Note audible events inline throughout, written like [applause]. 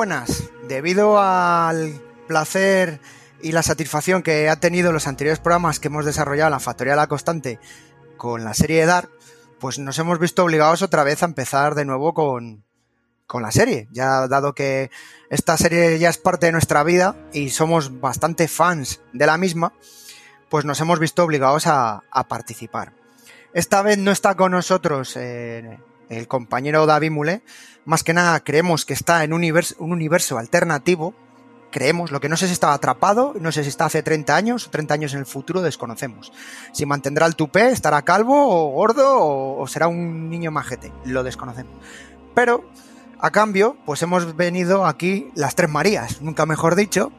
Buenas. Debido al placer y la satisfacción que ha tenido los anteriores programas que hemos desarrollado la Factoría de la Constante con la serie de Dark, pues nos hemos visto obligados otra vez a empezar de nuevo con, con la serie. Ya dado que esta serie ya es parte de nuestra vida y somos bastante fans de la misma, pues nos hemos visto obligados a, a participar. Esta vez no está con nosotros eh, el compañero David Mule. Más que nada creemos que está en un universo, un universo alternativo. Creemos, lo que no sé si estaba atrapado, no sé si está hace 30 años o 30 años en el futuro, desconocemos. Si mantendrá el tupé, estará calvo o gordo o, o será un niño majete, lo desconocemos. Pero, a cambio, pues hemos venido aquí las tres Marías, nunca mejor dicho,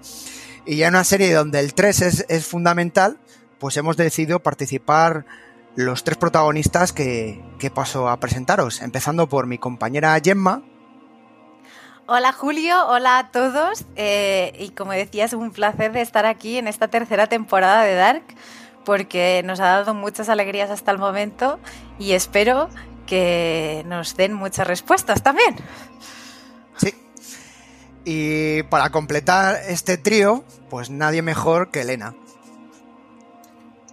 y ya en una serie donde el 3 es, es fundamental, pues hemos decidido participar los tres protagonistas que, que, paso a presentaros, empezando por mi compañera Gemma. Hola Julio, hola a todos eh, y como decía es un placer de estar aquí en esta tercera temporada de Dark porque nos ha dado muchas alegrías hasta el momento y espero que nos den muchas respuestas también. Sí. Y para completar este trío, pues nadie mejor que Elena.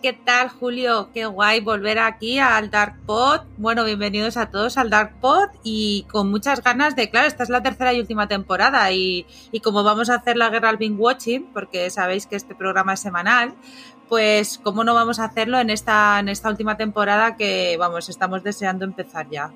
¿Qué tal, Julio? Qué guay volver aquí al Dark Pod. Bueno, bienvenidos a todos al Dark Pod y con muchas ganas de, claro, esta es la tercera y última temporada y, y como vamos a hacer la guerra al binge watching, porque sabéis que este programa es semanal, pues cómo no vamos a hacerlo en esta, en esta última temporada que, vamos, estamos deseando empezar ya.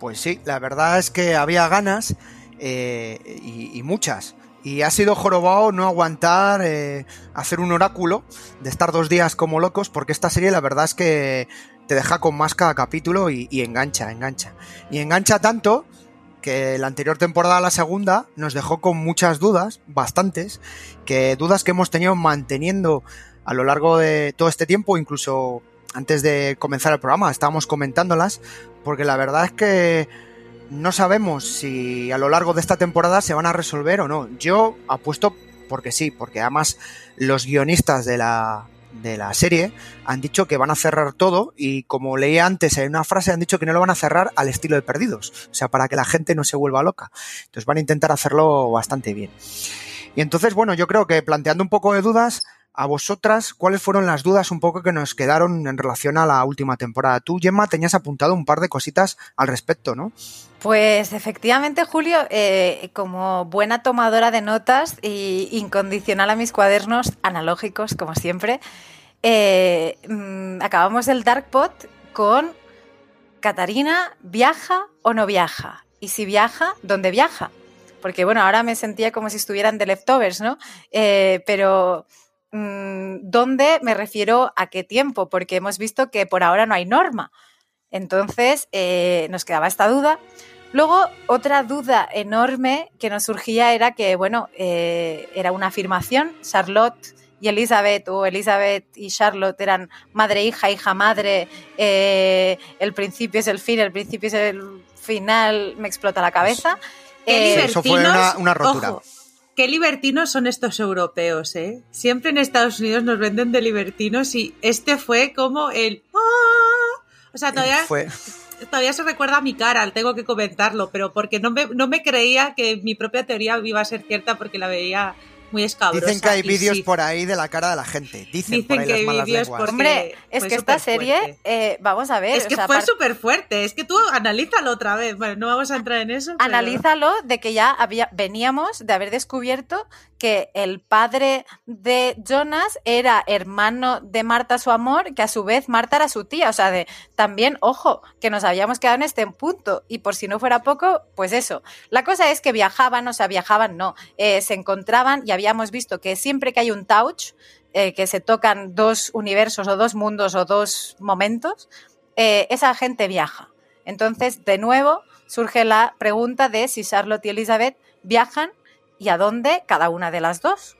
Pues sí, la verdad es que había ganas eh, y muchas. Y ha sido jorobado no aguantar eh, hacer un oráculo de estar dos días como locos, porque esta serie la verdad es que te deja con más cada capítulo y, y, engancha, engancha. Y engancha tanto que la anterior temporada, la segunda, nos dejó con muchas dudas, bastantes, que dudas que hemos tenido manteniendo a lo largo de todo este tiempo, incluso antes de comenzar el programa, estábamos comentándolas, porque la verdad es que no sabemos si a lo largo de esta temporada se van a resolver o no. Yo apuesto porque sí, porque además los guionistas de la, de la serie han dicho que van a cerrar todo y como leía antes en una frase han dicho que no lo van a cerrar al estilo de Perdidos, o sea, para que la gente no se vuelva loca. Entonces van a intentar hacerlo bastante bien. Y entonces, bueno, yo creo que planteando un poco de dudas, a vosotras, ¿cuáles fueron las dudas un poco que nos quedaron en relación a la última temporada? Tú, Gemma, tenías apuntado un par de cositas al respecto, ¿no? Pues efectivamente, Julio, eh, como buena tomadora de notas y incondicional a mis cuadernos analógicos, como siempre, eh, mmm, acabamos el Dark Pot con Catarina, ¿viaja o no viaja? Y si viaja, ¿dónde viaja? Porque bueno, ahora me sentía como si estuvieran de leftovers, ¿no? Eh, pero mmm, ¿dónde me refiero a qué tiempo? Porque hemos visto que por ahora no hay norma. Entonces, eh, nos quedaba esta duda. Luego, otra duda enorme que nos surgía era que, bueno, eh, era una afirmación, Charlotte y Elizabeth, o Elizabeth y Charlotte eran madre, hija, hija, madre, eh, el principio es el fin, el principio es el final, me explota la cabeza. Eh, Eso fue una, una rotura. Ojo, qué libertinos son estos europeos, ¿eh? Siempre en Estados Unidos nos venden de libertinos y este fue como el... ¡Ah! O sea, todavía... Fue todavía se recuerda a mi cara, tengo que comentarlo, pero porque no me, no me creía que mi propia teoría iba a ser cierta porque la veía muy escabrosa. Dicen que hay vídeos sí. por ahí de la cara de la gente. Dicen, Dicen por ahí que las hay malas vídeos lenguas. Hombre, es que esta serie, eh, vamos a ver. Es que o sea, fue súper fuerte. Es que tú analízalo otra vez. Bueno, no vamos a entrar en eso. pero- Analízalo de que ya había, veníamos de haber descubierto que el padre de Jonas era hermano de Marta, su amor, que a su vez Marta era su tía. O sea, de también, ojo, que nos habíamos quedado en este punto. Y por si no fuera poco, pues eso. La cosa es que viajaban, o sea, viajaban, no. Eh, se encontraban y habíamos visto que siempre que hay un touch, eh, que se tocan dos universos o dos mundos o dos momentos, eh, esa gente viaja. Entonces, de nuevo, surge la pregunta de si Charlotte y Elizabeth viajan y a dónde cada una de las dos.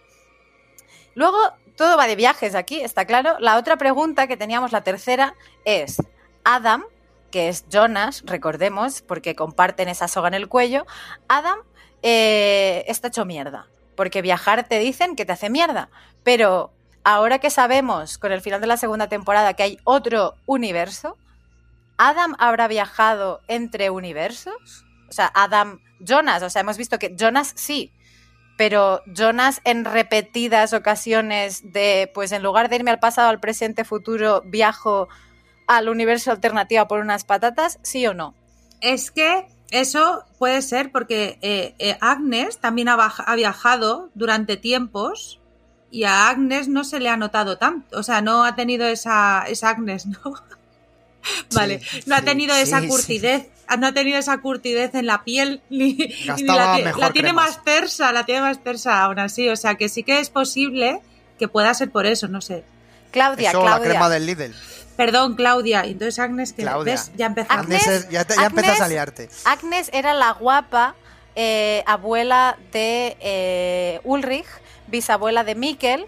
Luego, todo va de viajes aquí, está claro. La otra pregunta que teníamos, la tercera, es Adam, que es Jonas, recordemos, porque comparten esa soga en el cuello, Adam eh, está hecho mierda, porque viajar te dicen que te hace mierda, pero ahora que sabemos con el final de la segunda temporada que hay otro universo, ¿Adam habrá viajado entre universos? O sea, Adam Jonas. O sea, hemos visto que Jonas sí, pero Jonas en repetidas ocasiones de, pues en lugar de irme al pasado, al presente, futuro, viajo al universo alternativo por unas patatas, sí o no. Es que eso puede ser porque eh, eh, Agnes también ha, ha, viajado durante tiempos y a Agnes no se le ha notado tanto, o sea, no ha tenido esa, esa Agnes, ¿no? [laughs] vale, sí, no ha tenido sí, esa curtidez, no ha tenido esa curtidez en la piel, ni, ni la, la, tiene más tersa, la tiene más tersa aún así, o sea, que sí que es posible que pueda ser por eso, no sé. Claudia, eso, Claudia. la crema del Lidl. Perdón, Claudia. Entonces Agnes, que Claudia. ¿ves? Ya empezó. Agnes, Agnes ya, te, ya Agnes, empiezas a liarte. Agnes era la guapa eh, abuela de eh, Ulrich, bisabuela de Mikkel,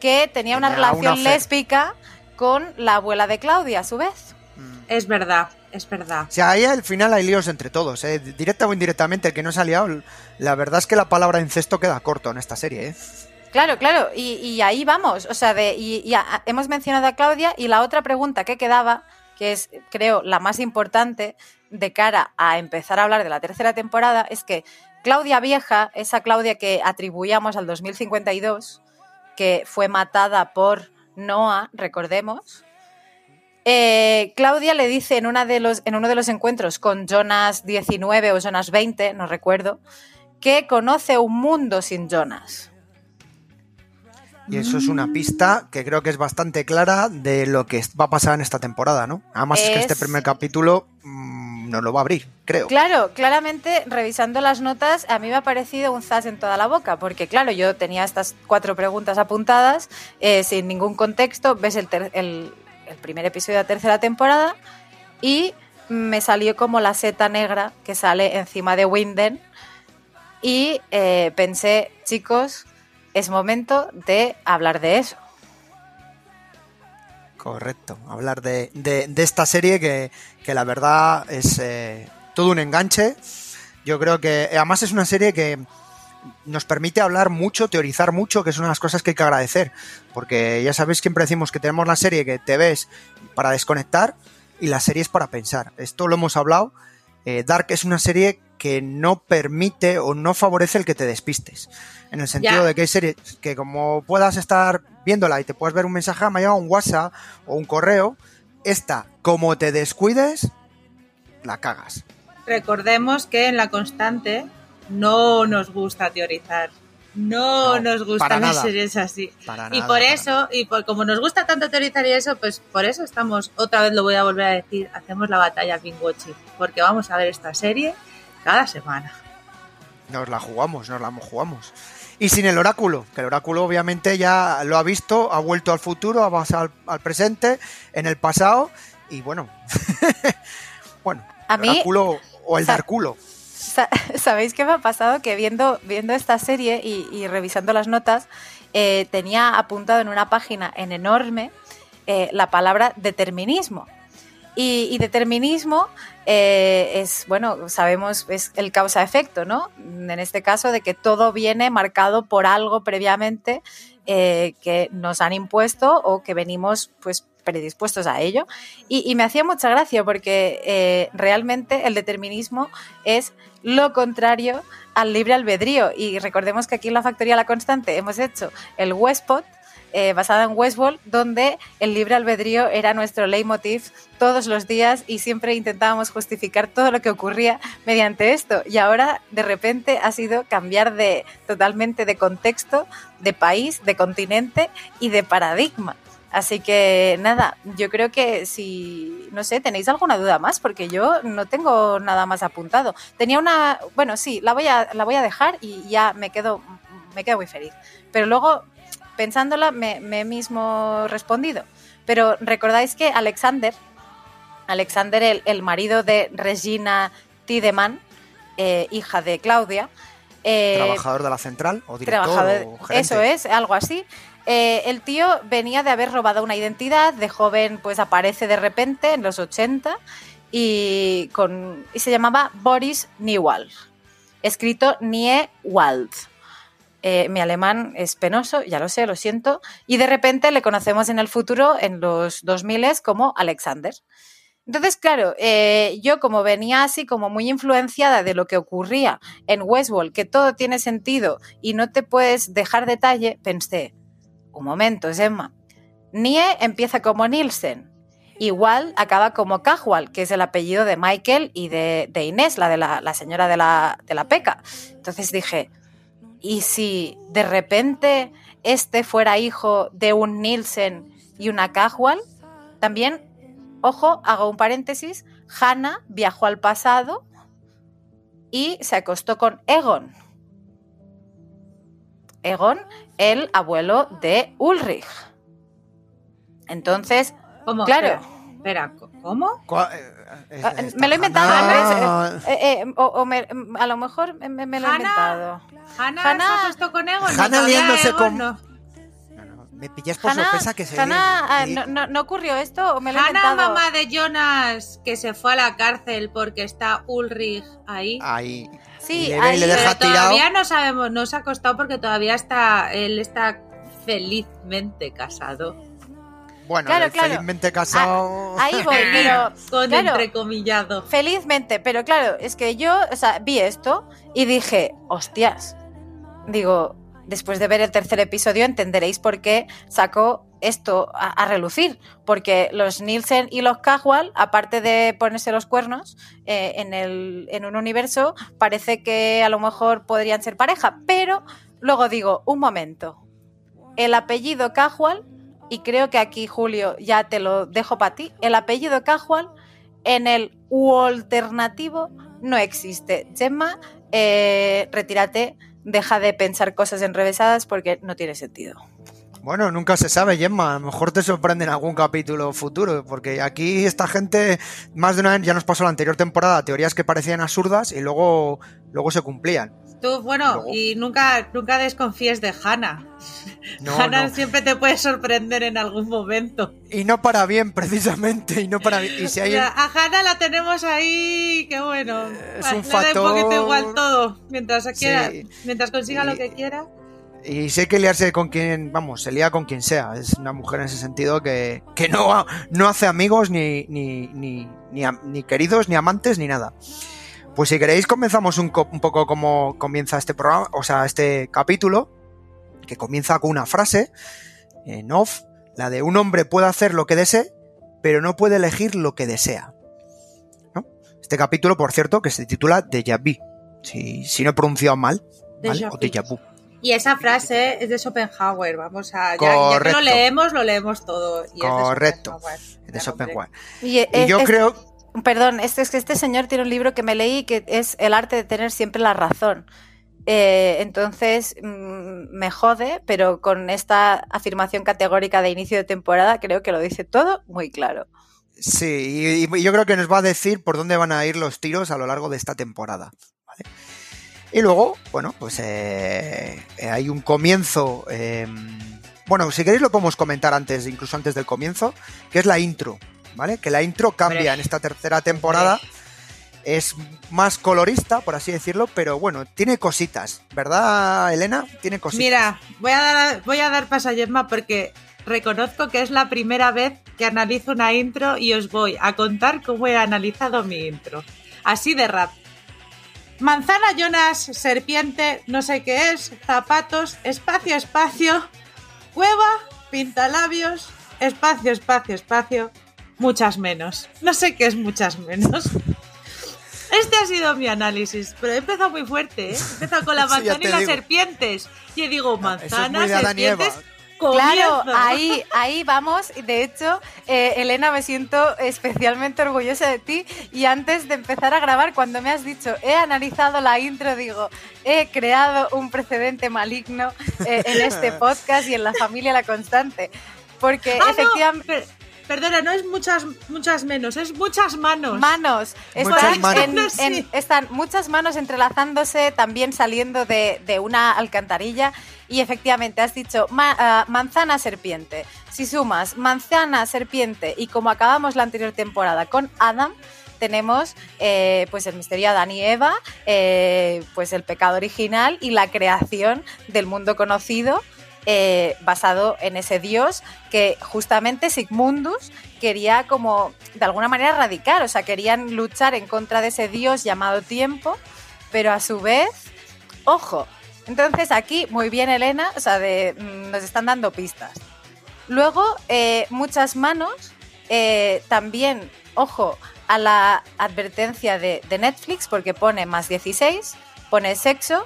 que tenía una relación una lésbica con la abuela de Claudia, a su vez. Mm. Es verdad, es verdad. O sea, ahí al final hay líos entre todos, ¿eh? directa o indirectamente, el que no se ha liado, la verdad es que la palabra incesto queda corto en esta serie, ¿eh? Claro, claro, y, ahí vamos. O sea, de, y, hemos mencionado a Claudia y la otra pregunta que quedaba, que es, creo, la más importante de cara a empezar a hablar de la tercera temporada, es que Claudia Vieja, esa Claudia que atribuíamos al 2052, que fue matada por Noah, recordemos, eh, Claudia le dice en, una de los, en uno de los encuentros con Jonas 19 o Jonas 20, no recuerdo, que conoce un mundo sin Jonas. Y eso es una pista que creo que es bastante clara de lo que va a pasar en esta temporada, ¿no? Además es, es que este primer capítulo mmm, nos lo va a abrir, creo. Claro, claramente, revisando las notas, a mí me ha parecido un zas en toda la boca, porque claro, yo tenía estas cuatro preguntas apuntadas, eh, sin ningún contexto, ves el, el, el primer episodio de la tercera temporada y me salió como la seta negra que sale encima de Winden y eh, pensé, chicos, es momento de hablar de eso. Correcto, hablar de, de, esta serie que, que, la verdad es eh, todo un enganche. Yo creo que además es una serie que nos permite hablar mucho, teorizar mucho, que es una de las cosas que hay que agradecer. Porque ya sabéis, siempre decimos que tenemos la serie que te ves para desconectar y la serie es para pensar. Esto lo hemos hablado. Eh, Dark es una serie que no permite o no favorece el que te despistes. En el sentido yeah. de que hay series que como puedas estar viéndola y te puedes ver un mensaje, me un WhatsApp o un correo, esta, como te descuides, la cagas. Recordemos que en la constante no nos gusta teorizar. No, no nos gustan las series así. Para y nada, por eso, nada. y por como nos gusta tanto teorizar y eso, pues por eso estamos, otra vez lo voy a volver a decir, hacemos la batalla al watching porque vamos a ver esta serie cada semana. Nos la jugamos, nos la jugamos. Y sin el oráculo, que el oráculo obviamente ya lo ha visto, ha vuelto al futuro, ha pasado al, al presente, en el pasado, y bueno, [laughs] bueno, a el mí, oráculo o el darculo. [laughs] ¿Sabéis qué me ha pasado? Que viendo, viendo esta serie y, y revisando las notas, eh, tenía apuntado en una página en enorme eh, la palabra determinismo. Y, determinismo eh, es, bueno, sabemos, es el causa-efecto, ¿no? En este caso, de que todo viene marcado por algo previamente eh, que nos han impuesto o que venimos, pues, predispuestos a ello. Y, y me hacía mucha gracia porque eh, realmente el determinismo es lo contrario al libre albedrío. Y recordemos que aquí en la Factoría La Constante hemos hecho el Westpot, eh, basada en Westworld, donde el libre albedrío era nuestro leitmotiv todos los días y siempre intentábamos justificar todo lo que ocurría mediante esto. Y ahora, de repente, ha sido cambiar de totalmente de contexto, de país, de continente y de paradigma. Así que nada, yo creo que si, no sé, tenéis alguna duda más, porque yo no tengo nada más apuntado. Tenía una, bueno, sí, la voy a, la voy a dejar y ya me quedo, me quedo muy feliz. Pero luego pensándola me, me, he mismo respondido. Pero recordáis que Alexander, Alexander, el, el marido de Regina Tideman, eh, hija de Claudia. Eh, trabajador de la central o director trabajador, o. Eso es, algo así. Eh, el tío venía de haber robado una identidad, de joven pues aparece de repente en los 80 y, con, y se llamaba Boris Niewald, escrito Niewald. Eh, mi alemán es penoso, ya lo sé, lo siento. Y de repente le conocemos en el futuro, en los 2000, como Alexander. Entonces, claro, eh, yo como venía así como muy influenciada de lo que ocurría en Westworld, que todo tiene sentido y no te puedes dejar detalle, pensé, un momento, Emma, Nie empieza como Nielsen, igual acaba como Cajual, que es el apellido de Michael y de, Inés, la de la, la señora de la, de la peca. Entonces dije, ¿y si de repente este fuera hijo de un Nielsen y una Cajual? También, ojo, hago un paréntesis, Hannah viajó al pasado y se acostó con Egon. Egon, el abuelo de Ulrich. Entonces, ¿Cómo? claro, espera, ¿cómo? ¿Cuál- eh, eh, Ah, me lo he inventado, Hannah- ¿ves? Eh, eh, o, o me- a lo mejor me, me- me lo he inventado. ¿Hannah, Hannah- se ha puesto con Egon? Hannah liándose Egon con- no. Me pillas por Hannah, sorpresa que se Hannah, ah, no, no- no ocurrió esto o me lo he Hannah, inventado? mamá de Jonas, que se fue a la cárcel porque está Ulrich ahí. Ahí. Sí, y ahí- le Pero deja tirado. todavía no sabemos, no se ha acostado porque todavía está, él está felizmente casado. Bueno, Claro, claro. felizmente casado. Ahí voy, pero Con claro. entrecomillado. felizmente, pero claro, es que yo, o sea, vi esto y dije, hostias, digo, después de ver el tercer episodio entenderéis por qué sacó esto a, a relucir, porque los Nielsen y los Casual, aparte de ponerse los cuernos eh, en, el, en un universo, parece que a lo mejor podrían ser pareja, pero luego digo, un momento, el apellido Casual, y creo que aquí Julio ya te lo dejo para ti, el apellido Casual en el U alternativo no existe. Gemma, eh, retírate, deja de pensar cosas enrevesadas porque no tiene sentido. Bueno, nunca se sabe, Gemma. A lo mejor te sorprende en algún capítulo futuro, porque aquí esta gente, más de una vez, ya nos pasó la anterior temporada, teorías que parecían absurdas y luego, luego se cumplían. Tú, bueno, Luego- y nunca, nunca desconfíes de Hannah. No, Hannah no. siempre te puede sorprender en algún momento. Y no para bien, precisamente, y no para bien. Y si hay a Hannah la tenemos ahí, que bueno. Es vale, un factor- un poquito igual todo. Mientras, Sí. quiera, mientras consiga Y- lo que quiera. Y si hay que liarse con quien, vamos, se lía con quien sea. Es una mujer en ese sentido que, que no, no hace amigos, ni, ni, ni, ni, ni queridos, ni amantes, ni nada. Pues si queréis comenzamos un, co- un poco como comienza este programa, o sea, este capítulo, que comienza con una frase en off, la de un hombre puede hacer lo que desee, pero no puede elegir lo que desea. ¿No? Este capítulo, por cierto, que se titula Déjà Vu, si, si no he pronunciado mal, ¿vale? O. Déjà Vu. Y esa frase es de Schopenhauer, vamos a... Ya, ya que Correcto. lo leemos, lo leemos todo. Y es de Correcto. Schopenhauer, de. Y, Y eh, yo es- creo, Perdón, este, es que este señor tiene un libro que me leí que es El arte de tener siempre la razón. Eh, entonces mm, me jode, pero con esta afirmación categórica de inicio de temporada creo que lo dice todo muy claro. sí, y, y yo creo que nos va a decir por dónde van a ir los tiros a lo largo de esta temporada. ¿vale? Y luego, bueno, pues eh, eh, hay un comienzo. eh, bueno, si queréis lo podemos comentar antes, incluso antes del comienzo, que es la intro, ¿vale? Que la intro cambia Hombre. en esta tercera temporada. Es más colorista, por así decirlo, pero bueno, tiene cositas, ¿verdad, Elena? Tiene cositas. Mira, voy a dar, voy a dar paso a Gemma porque reconozco que es la primera vez que analizo una intro y os voy a contar cómo he analizado mi intro. Así de rap. Manzana, Jonas, serpiente, no sé qué es, zapatos, espacio, espacio, cueva, pintalabios, espacio, espacio, espacio, muchas menos. No sé qué es muchas menos. Este ha sido mi análisis, pero he empezado muy fuerte, ¿eh? He empezado con [laughs] la manzana y las digo. serpientes. Y digo, Eso es serpientes, Claro, ahí, [laughs] ahí vamos. De hecho, eh, Elena, me siento especialmente orgullosa de ti. Y antes de empezar a grabar, cuando me has dicho, he analizado la intro, digo, he creado un precedente maligno eh, en este [laughs] podcast y en la familia La Constante. Porque Ah, no, efectivamente... per- perdona, no es muchas, muchas menos, es muchas manos. Manos. Muchas Están, manos. en- en- están muchas manos entrelazándose, también saliendo de, de una alcantarilla. Y efectivamente, has dicho ma- ah, manzana serpiente. Si sumas manzana serpiente y como acabamos la anterior temporada con Adam, tenemos eh, pues el misterio de Adán y Eva, eh, pues el pecado original y la creación del mundo conocido eh, basado en ese dios que justamente Sigmundus quería como de alguna manera erradicar, o sea, querían luchar en contra de ese dios llamado tiempo, pero a su vez, ojo, entonces aquí muy bien Elena, o sea, mm, nos están dando pistas. Luego, eh, muchas manos, eh, también, ojo, a la advertencia de, de Netflix, porque pone más 16, pone sexo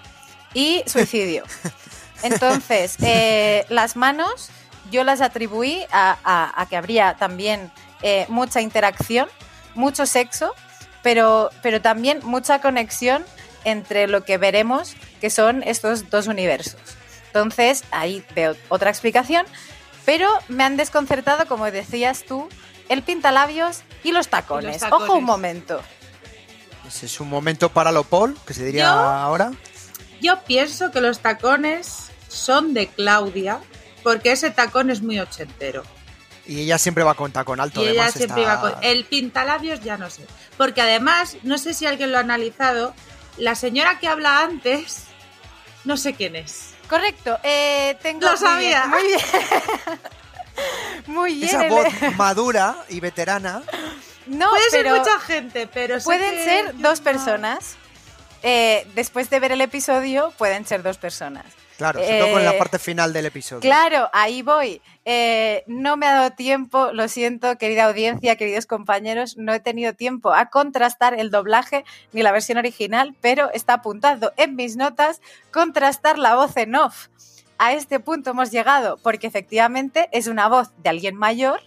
y suicidio. [laughs] Entonces, [laughs] eh, las manos yo las atribuí a, a- a que habría también eh, mucha interacción, mucho sexo, pero, pero también mucha conexión entre lo que veremos que son estos dos universos. Entonces, ahí veo otra explicación, pero me han desconcertado, como decías tú, el pintalabios y los tacones. Ojo tacones. un momento. Ese es un momento para lo Paul, que se diría Yo- ahora. Yo pienso que los tacones son de Claudia, porque ese tacón es muy ochentero. Y ella siempre va con tacón alto. Y ella además siempre está- iba con. El pintalabios ya no sé. Porque además, no sé si alguien lo ha analizado, la señora que habla antes, no sé quién es. Correcto, eh, tengo... Lo muy bien, sabía. Muy bien. [laughs] Muy bien. Esa Ele- voz madura y veterana. No, Puede pero ser mucha gente, pero sé pueden que ser dos no- personas. Eh, después de ver el episodio, pueden ser dos personas. Claro, sobre todo con la Eh, parte final del episodio. Claro, ahí voy. Eh, no me ha dado tiempo, lo siento, querida audiencia, queridos compañeros, no he tenido tiempo a contrastar el doblaje ni la versión original, pero está apuntado en mis notas contrastar la voz en off. A este punto hemos llegado porque efectivamente es una voz de alguien mayor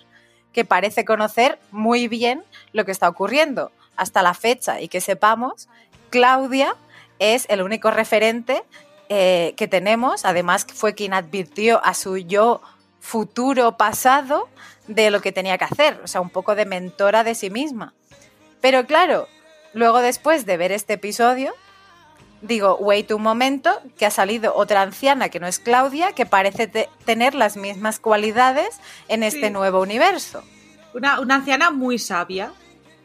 que parece conocer muy bien lo que está ocurriendo. Hasta la fecha y que sepamos, Claudia es el único referente eh, que tenemos. Además, fue quien advirtió a su yo futuro pasado de lo que tenía que hacer. O sea, un poco de mentora de sí misma. Pero claro, luego después de ver este episodio, digo, wait un momento, que ha salido otra anciana que no es Claudia, que parece te- tener las mismas cualidades en este Sí. nuevo universo. Una, una anciana muy sabia,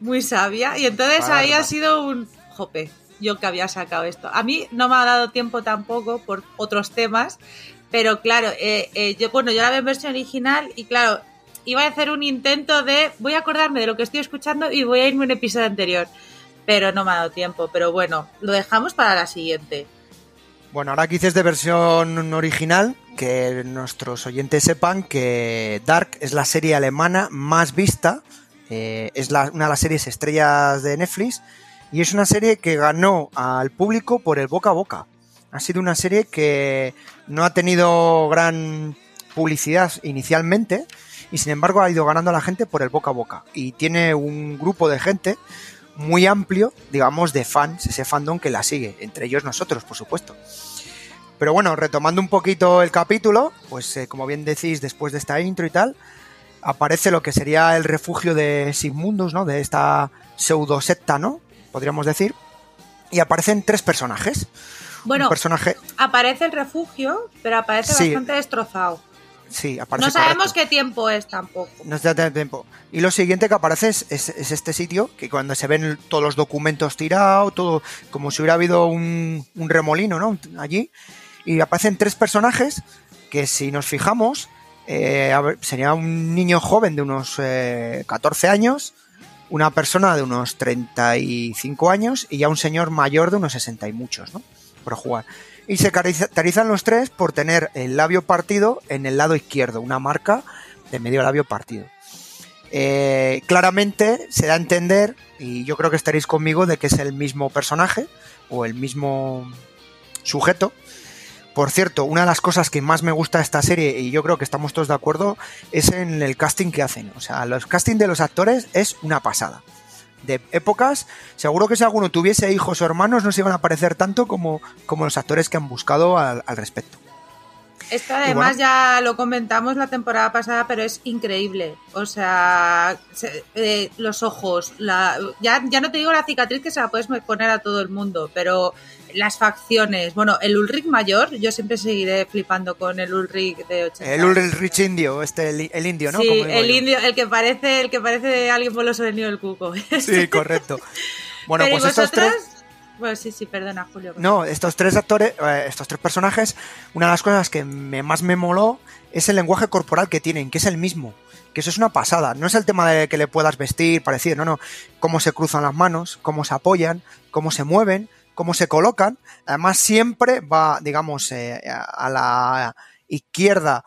muy sabia, y entonces ahí ha sido un jope. Yo que había sacado esto. A mí no me ha dado tiempo tampoco por otros temas, pero claro, eh, eh, yo bueno, yo la veo en versión original y claro, iba a hacer un intento de voy a acordarme de lo que estoy escuchando y voy a irme a un episodio anterior, pero no me ha dado tiempo. Pero bueno, lo dejamos para la siguiente. Bueno, ahora que dices de versión original, que nuestros oyentes sepan que Dark es la serie alemana más vista, eh, es la- una de las series estrellas de Netflix y es una serie que ganó al público por el boca a boca. Ha sido una serie que no ha tenido gran publicidad inicialmente y sin embargo ha ido ganando a la gente por el boca a boca y tiene un grupo de gente muy amplio, digamos, de fans, ese fandom que la sigue, entre ellos nosotros, por supuesto. Pero bueno, retomando un poquito el capítulo, pues eh, como bien decís, después de esta intro y tal, aparece lo que sería el refugio de Sigmundus, ¿no? De esta pseudo secta, ¿no? Podríamos decir. Y aparecen tres personajes. Bueno, personaje, aparece el refugio, pero aparece Sí. bastante destrozado. sí, aparece No sabemos correcto. qué tiempo es tampoco. No se da tiempo. Y lo siguiente que aparece es, es- es este sitio, que cuando se ven todos los documentos tirados, todo como si hubiera habido un, un remolino, ¿no? Allí. Y aparecen tres personajes que si nos fijamos, eh, a ver, sería un niño joven de unos eh, 14 años, una persona de unos 35 años y ya un señor mayor de unos 60 y muchos, ¿no? Por jugar. Y se caracterizan los tres por tener el labio partido en el lado izquierdo, una marca de medio labio partido. Eh, claramente se da a entender, y yo creo que estaréis conmigo, de que es el mismo personaje o el mismo sujeto. Por cierto, una de las cosas que más me gusta de esta serie, y yo creo que estamos todos de acuerdo, es en el casting que hacen. O sea, los casting de los actores es una pasada. De épocas, seguro que si alguno tuviese hijos o hermanos no se iban a parecer tanto como, como los actores que han buscado al, al respecto. Esto además bueno. ya lo comentamos la temporada pasada, pero es increíble. O sea, se- eh, los ojos, la, ya, ya no te digo la cicatriz que se la puedes poner a todo el mundo, pero las facciones, bueno, el Ulrich mayor, yo siempre seguiré flipando con el Ulrich de 80. El Ulrich Indio, este, el, el indio, ¿no? Sí, Como el yo. indio, el que parece, el que parece alguien boloso de Nido del Cuco. Sí, correcto. Bueno, [laughs] Pero ¿y pues estos tres, Pues sí, sí, perdona, Julio. No, estos tres actores, eh, estos tres personajes, una de las cosas que me, más me moló es el lenguaje corporal que tienen, que es el mismo. Que eso es una pasada. No es el tema de que le puedas vestir, parecido, no, no. Cómo se cruzan las manos, cómo se apoyan, cómo se mueven, cómo se colocan. Además, siempre va, digamos, eh, a la izquierda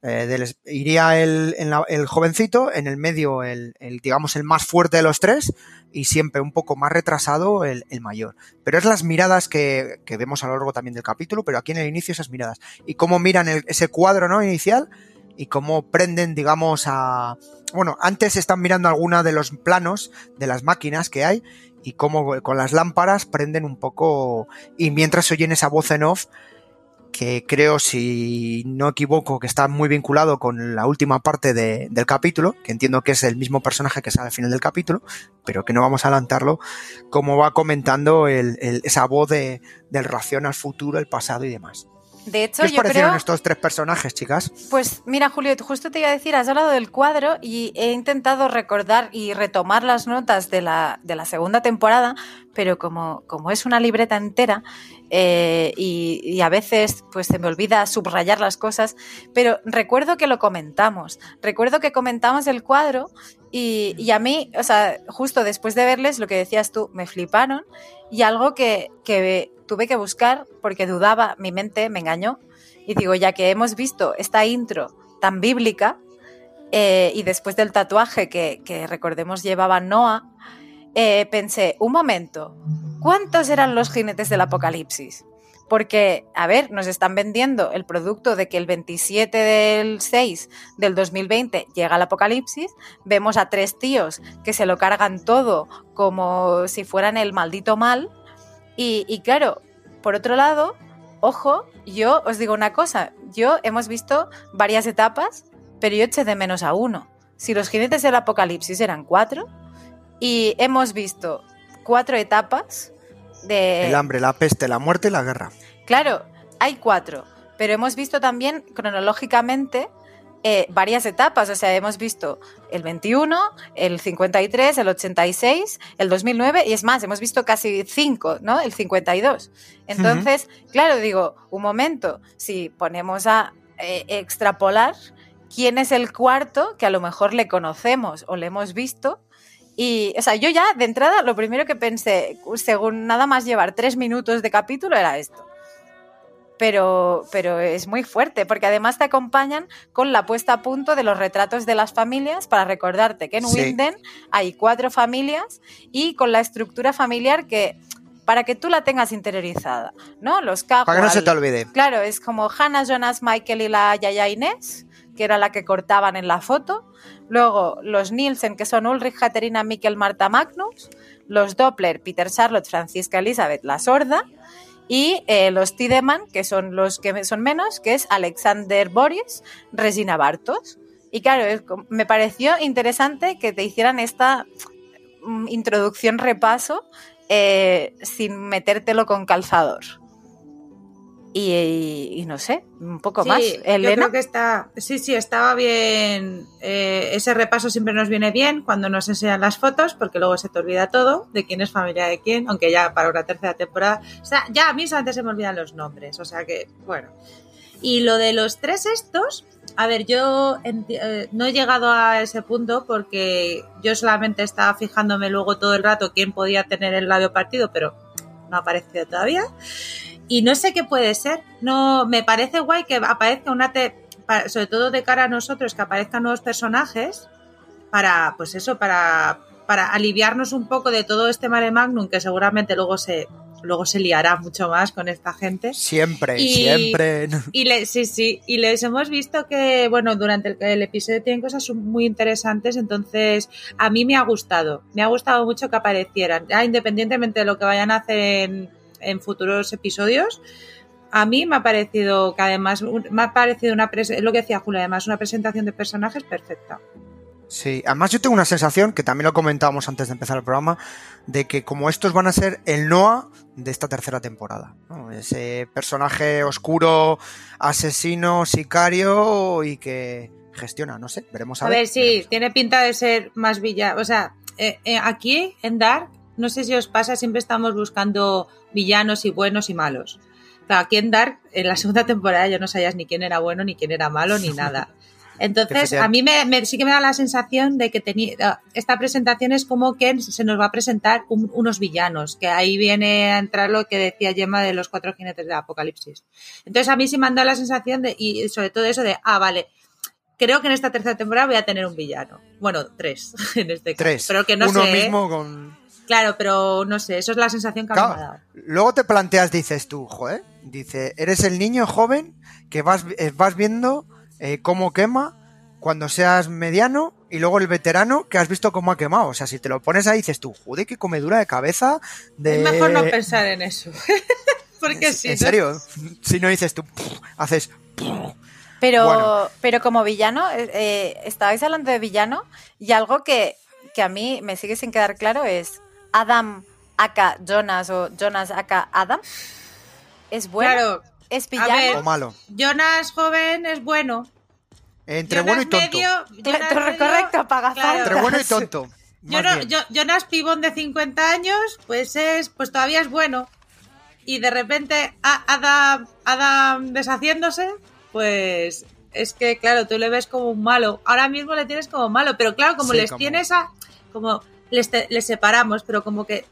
eh, iría el, el, jovencito, en el medio el, el, digamos, el más fuerte de los tres y siempre un poco más retrasado el, el mayor. Pero es las miradas que, que, vemos a lo largo también del capítulo, pero aquí en el inicio esas miradas. Y cómo miran ese cuadro ¿no? inicial y cómo prenden, digamos, a... Bueno, antes están mirando alguna de los planos de las máquinas que hay y cómo con las lámparas prenden un poco y mientras oyen esa voz en off que creo, si no equivoco, que está muy vinculado con la última parte de, del capítulo, que entiendo que es el mismo personaje que sale al final del capítulo, pero que no vamos a adelantarlo, como va comentando el, esa voz de, del relación al futuro, el pasado y demás. De hecho, ¿Qué os yo parecieron creo... estos tres personajes, chicas? Pues mira, Julio, justo te iba a decir, has hablado del cuadro y he intentado recordar y retomar las notas de la, de la segunda temporada, pero como, como es una libreta entera eh, y, y, a veces pues se me olvida subrayar las cosas, pero recuerdo que lo comentamos, recuerdo que comentamos el cuadro y, y, a mí, o sea, justo después de verles, lo que decías tú, me fliparon y algo que, que tuve que buscar porque dudaba, mi mente me engañó y digo, ya que hemos visto esta intro tan bíblica eh, y después del tatuaje que, que recordemos llevaba Noah, eh, pensé, un momento, ¿cuántos eran los jinetes del apocalipsis? Porque, a ver, nos están vendiendo el producto de que el 27 del 6 del 2020 llega el apocalipsis, vemos a tres tíos que se lo cargan todo como si fueran el maldito mal, y, y, claro, por otro lado, ojo, yo os digo una cosa, yo hemos visto varias etapas, pero yo eché de menos a uno. Si los jinetes del apocalipsis eran cuatro, y hemos visto cuatro etapas de... El hambre, la peste, la muerte y la guerra. Claro, hay cuatro, pero hemos visto también cronológicamente eh, varias etapas, o sea, hemos visto el 21, el 53, el 86, el 2009 y es más, hemos visto casi cinco, ¿no? El 52. Entonces, uh -huh. claro, digo, un momento, si ponemos a eh, extrapolar quién es el cuarto que a lo mejor le conocemos o le hemos visto. Y, o sea, yo ya de entrada lo primero que pensé, según nada más llevar tres minutos de capítulo, era esto pero, pero es muy fuerte, porque además te acompañan con la puesta a punto de los retratos de las familias para recordarte que en sí. Winden hay cuatro familias y con la estructura familiar que para que tú la tengas interiorizada, ¿no? Los Cagual, Para que no se te olvide. Claro, es como Hannah, Jonas, Michael y la Yaya Inés, que era la que cortaban en la foto. Luego los Nielsen, que son Ulrich, Caterina, Mikkel, Marta Magnus. Los Doppler, Peter Charlotte, Francisca Elizabeth, la sorda y eh, los Tideman, que son los que son menos, que es Alexander Boris, Regina Bartos. Y claro, me pareció interesante que te hicieran esta mm, introducción repaso eh, sin metértelo con calzador. Y, y, y, no sé, un poco sí, más. Elena. Yo creo que está, sí, sí, estaba bien. Eh, ese repaso siempre nos viene bien cuando nos enseñan las fotos, porque luego se te olvida todo de quién es familia de quién, aunque ya para una tercera temporada, o sea, ya a mí antes se me olvidan los nombres, o sea que, bueno. Y lo de los tres estos, a ver, yo eh, no he llegado a ese punto porque yo solamente estaba fijándome luego todo el rato quién podía tener el labio partido, pero no ha aparecido todavía. Y no sé qué puede ser. No, me parece guay que aparezca una te, sobre todo de cara a nosotros, que aparezcan nuevos personajes para, pues eso, para, para aliviarnos un poco de todo este mare magnum que seguramente luego se, luego se liará mucho más con esta gente. Siempre, y, siempre. Y le, sí, sí, y les hemos visto que, bueno, durante el, el, episodio tienen cosas muy interesantes, entonces a mí me ha gustado, me ha gustado mucho que aparecieran, ya independientemente de lo que vayan a hacer en, en futuros episodios. A mí me ha parecido que además me ha parecido una lo que decía Julia, además una presentación de personajes perfecta. Sí, además yo tengo una sensación, que también lo comentábamos antes de empezar el programa, de que como estos van a ser el Noah de esta tercera temporada. ¿no? Ese personaje oscuro, asesino, sicario y que gestiona, no sé, veremos a, a ver. ver, sí, veremos. tiene pinta de ser más villano. O sea, eh, eh, aquí en Dark no sé si os pasa, siempre estamos buscando villanos y buenos y malos. Claro, aquí en Dark, en la segunda temporada, ya no sabías ni quién era bueno, ni quién era malo, ni nada. [laughs] Entonces, a mí me, me- sí que me da la sensación de que tenía esta presentación es como que se nos va a presentar un- unos villanos, que ahí viene a entrar lo que decía Gemma de los cuatro jinetes de Apocalipsis. Entonces, a mí sí me han dado la sensación de, y sobre todo eso de, ah, vale, creo que en esta tercera temporada voy a tener un villano. Bueno, tres, [laughs] en este caso. Tres. Pero que no Uno sé. ¿eh? mismo con... Claro, pero no sé, eso es la sensación que a mí me ha Claro, dado. luego te planteas, dices tú, joder, dice, eres el niño joven que vas, eh, vas viendo eh, cómo quema cuando seas mediano y luego el veterano que has visto cómo ha quemado. O sea, si te lo pones ahí, dices tú, joder, qué comedura de cabeza de... Es mejor no pensar en eso. [laughs] Porque ¿En, si en no- serio? Si no dices tú, "Pff", haces... "Pff". Pero, Bueno. pero como villano, eh, eh, estabais hablando de villano y algo que, que a mí me sigue sin quedar claro es Adam aka Jonas o Jonas aka Adam. ¿Es bueno? Claro, ¿Es A villano? ver, O malo. Jonas joven es bueno. Entre Jonas bueno y tonto. medio, Jonas medio- correcto, paga claro. Entre bueno y tonto. Jonas, Pibón de 50 años, pues es, pues todavía es bueno. Y de repente a- Adam, Adam deshaciéndose, pues es que claro, tú le ves como un malo. Ahora mismo le tienes como malo, pero claro, como Sí, les como- tienes a, como les, te- les separamos, pero como que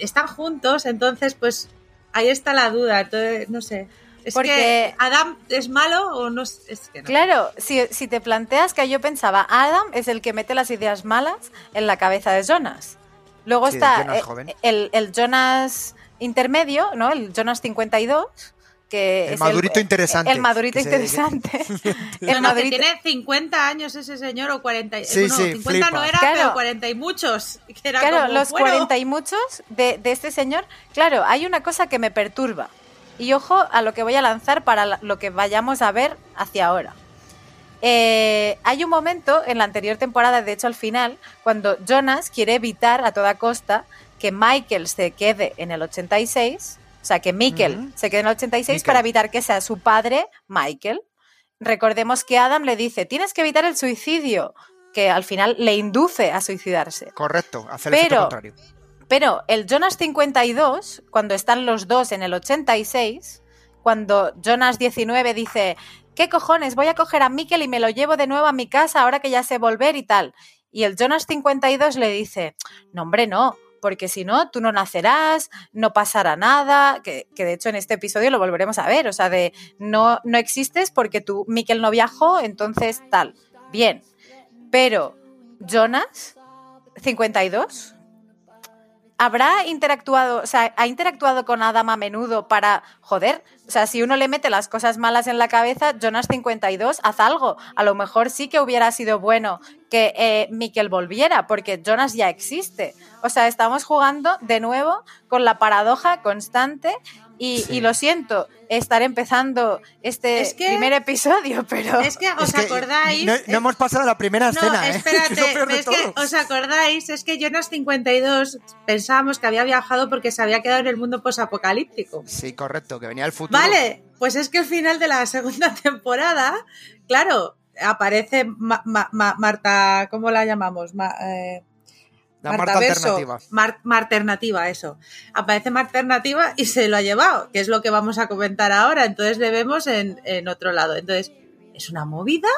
están juntos, entonces pues ahí está la duda. Entonces, no sé. Es Porque- que Adam es malo o no es que no. Claro, si, si te planteas que yo pensaba, Adam es el que mete las ideas malas en la cabeza de Jonas. Luego Sí, está el Jonas eh, el, el Jonas intermedio, ¿no? El Jonas 52, que El es madurito interesante, El madurito interesante. [laughs] No, el no, que madurito... tiene 50 años ese señor o 40. y- Sí, bueno, sí, 50 no era, Claro. pero 40 y muchos. que era Claro, como, los bueno, 40 y muchos de, de este señor. Claro, hay una cosa que me perturba. Y ojo a lo que voy a lanzar para lo que vayamos a ver hacia ahora. Eh, hay un momento en la anterior temporada, de hecho al final, cuando Jonas quiere evitar a toda costa que Michael se quede en el 86, o sea, que Mikkel Ujú. se quede en el 86 Mikkel. para evitar que sea su padre, Michael. Recordemos que Adam le dice, tienes que evitar el suicidio, que al final le induce a suicidarse. Correcto, hacer el Pero- contrario. Pero el Jonas 52, cuando están los dos en el 86, cuando Jonas 19 dice, ¿qué cojones? Voy a coger a Mikkel y me lo llevo de nuevo a mi casa ahora que ya sé volver y tal. Y el Jonas 52 le dice, no hombre, no, porque si no, tú no nacerás, no pasará nada, que, que de hecho en este episodio lo volveremos a ver, o sea, de no, no existes porque tú, Mikkel no viajó, entonces tal. Bien, pero Jonas 52 ¿Habrá interactuado, o sea, ha interactuado con Adam a menudo para, joder, o sea, si uno le mete las cosas malas en la cabeza, Jonas 52, haz algo. A lo mejor sí que hubiera sido bueno que eh, volviera, porque Jonas ya existe. O sea, estamos jugando de nuevo con la paradoja constante y, Sí. y lo siento, estar empezando este Es que- primer episodio, [laughs] pero... Es que os Es que acordáis. No, no hemos pasado la primera No, escena, ¿eh? [laughs] espérate, Es peor de es que os acordáis, es que Jonas 52 pensábamos que había viajado porque se había quedado en el mundo posapocalíptico. Sí, correcto, que venía el futuro. Vale, pues es que al final de la segunda [laughs] temporada, claro, aparece Ma- Ma- Ma- Marta, ¿cómo la llamamos? Ma- eh, La Marta alternativa. Mar- Marternativa, eso. Aparece Marternativa y se lo ha llevado, que es lo que vamos a comentar ahora. Entonces le vemos en, en otro lado. Entonces, ¿es una movida?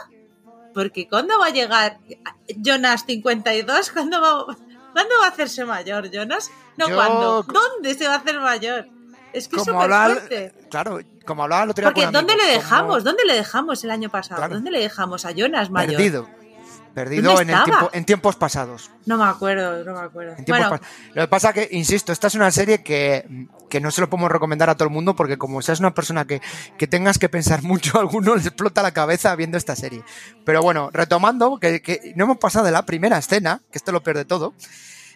Porque ¿cuándo va a llegar Jonas 52? ¿Cuándo va, ¿cuándo va a hacerse mayor, Jonas? No, Yo- ¿cuándo? ¿Dónde se va a hacer mayor? Es que Como hablaba, claro, como hablaba el otro día Porque ¿dónde amigo, le como dejamos? ¿Dónde le dejamos el año pasado? Claro. ¿Dónde le dejamos a Jonas mayor? Perdido. Perdido ¿Dónde en, el estaba? tiempo, en tiempos pasados. No me acuerdo, no me acuerdo. Bueno, Lo que pasa que, insisto, esta es una serie que, que no se lo podemos recomendar a todo el mundo porque como seas una persona que, que tengas que pensar [laughs] mucho, a alguno les explota la cabeza viendo esta serie. Pero bueno, retomando, que, que no hemos pasado de la primera escena, que esto lo pierde todo.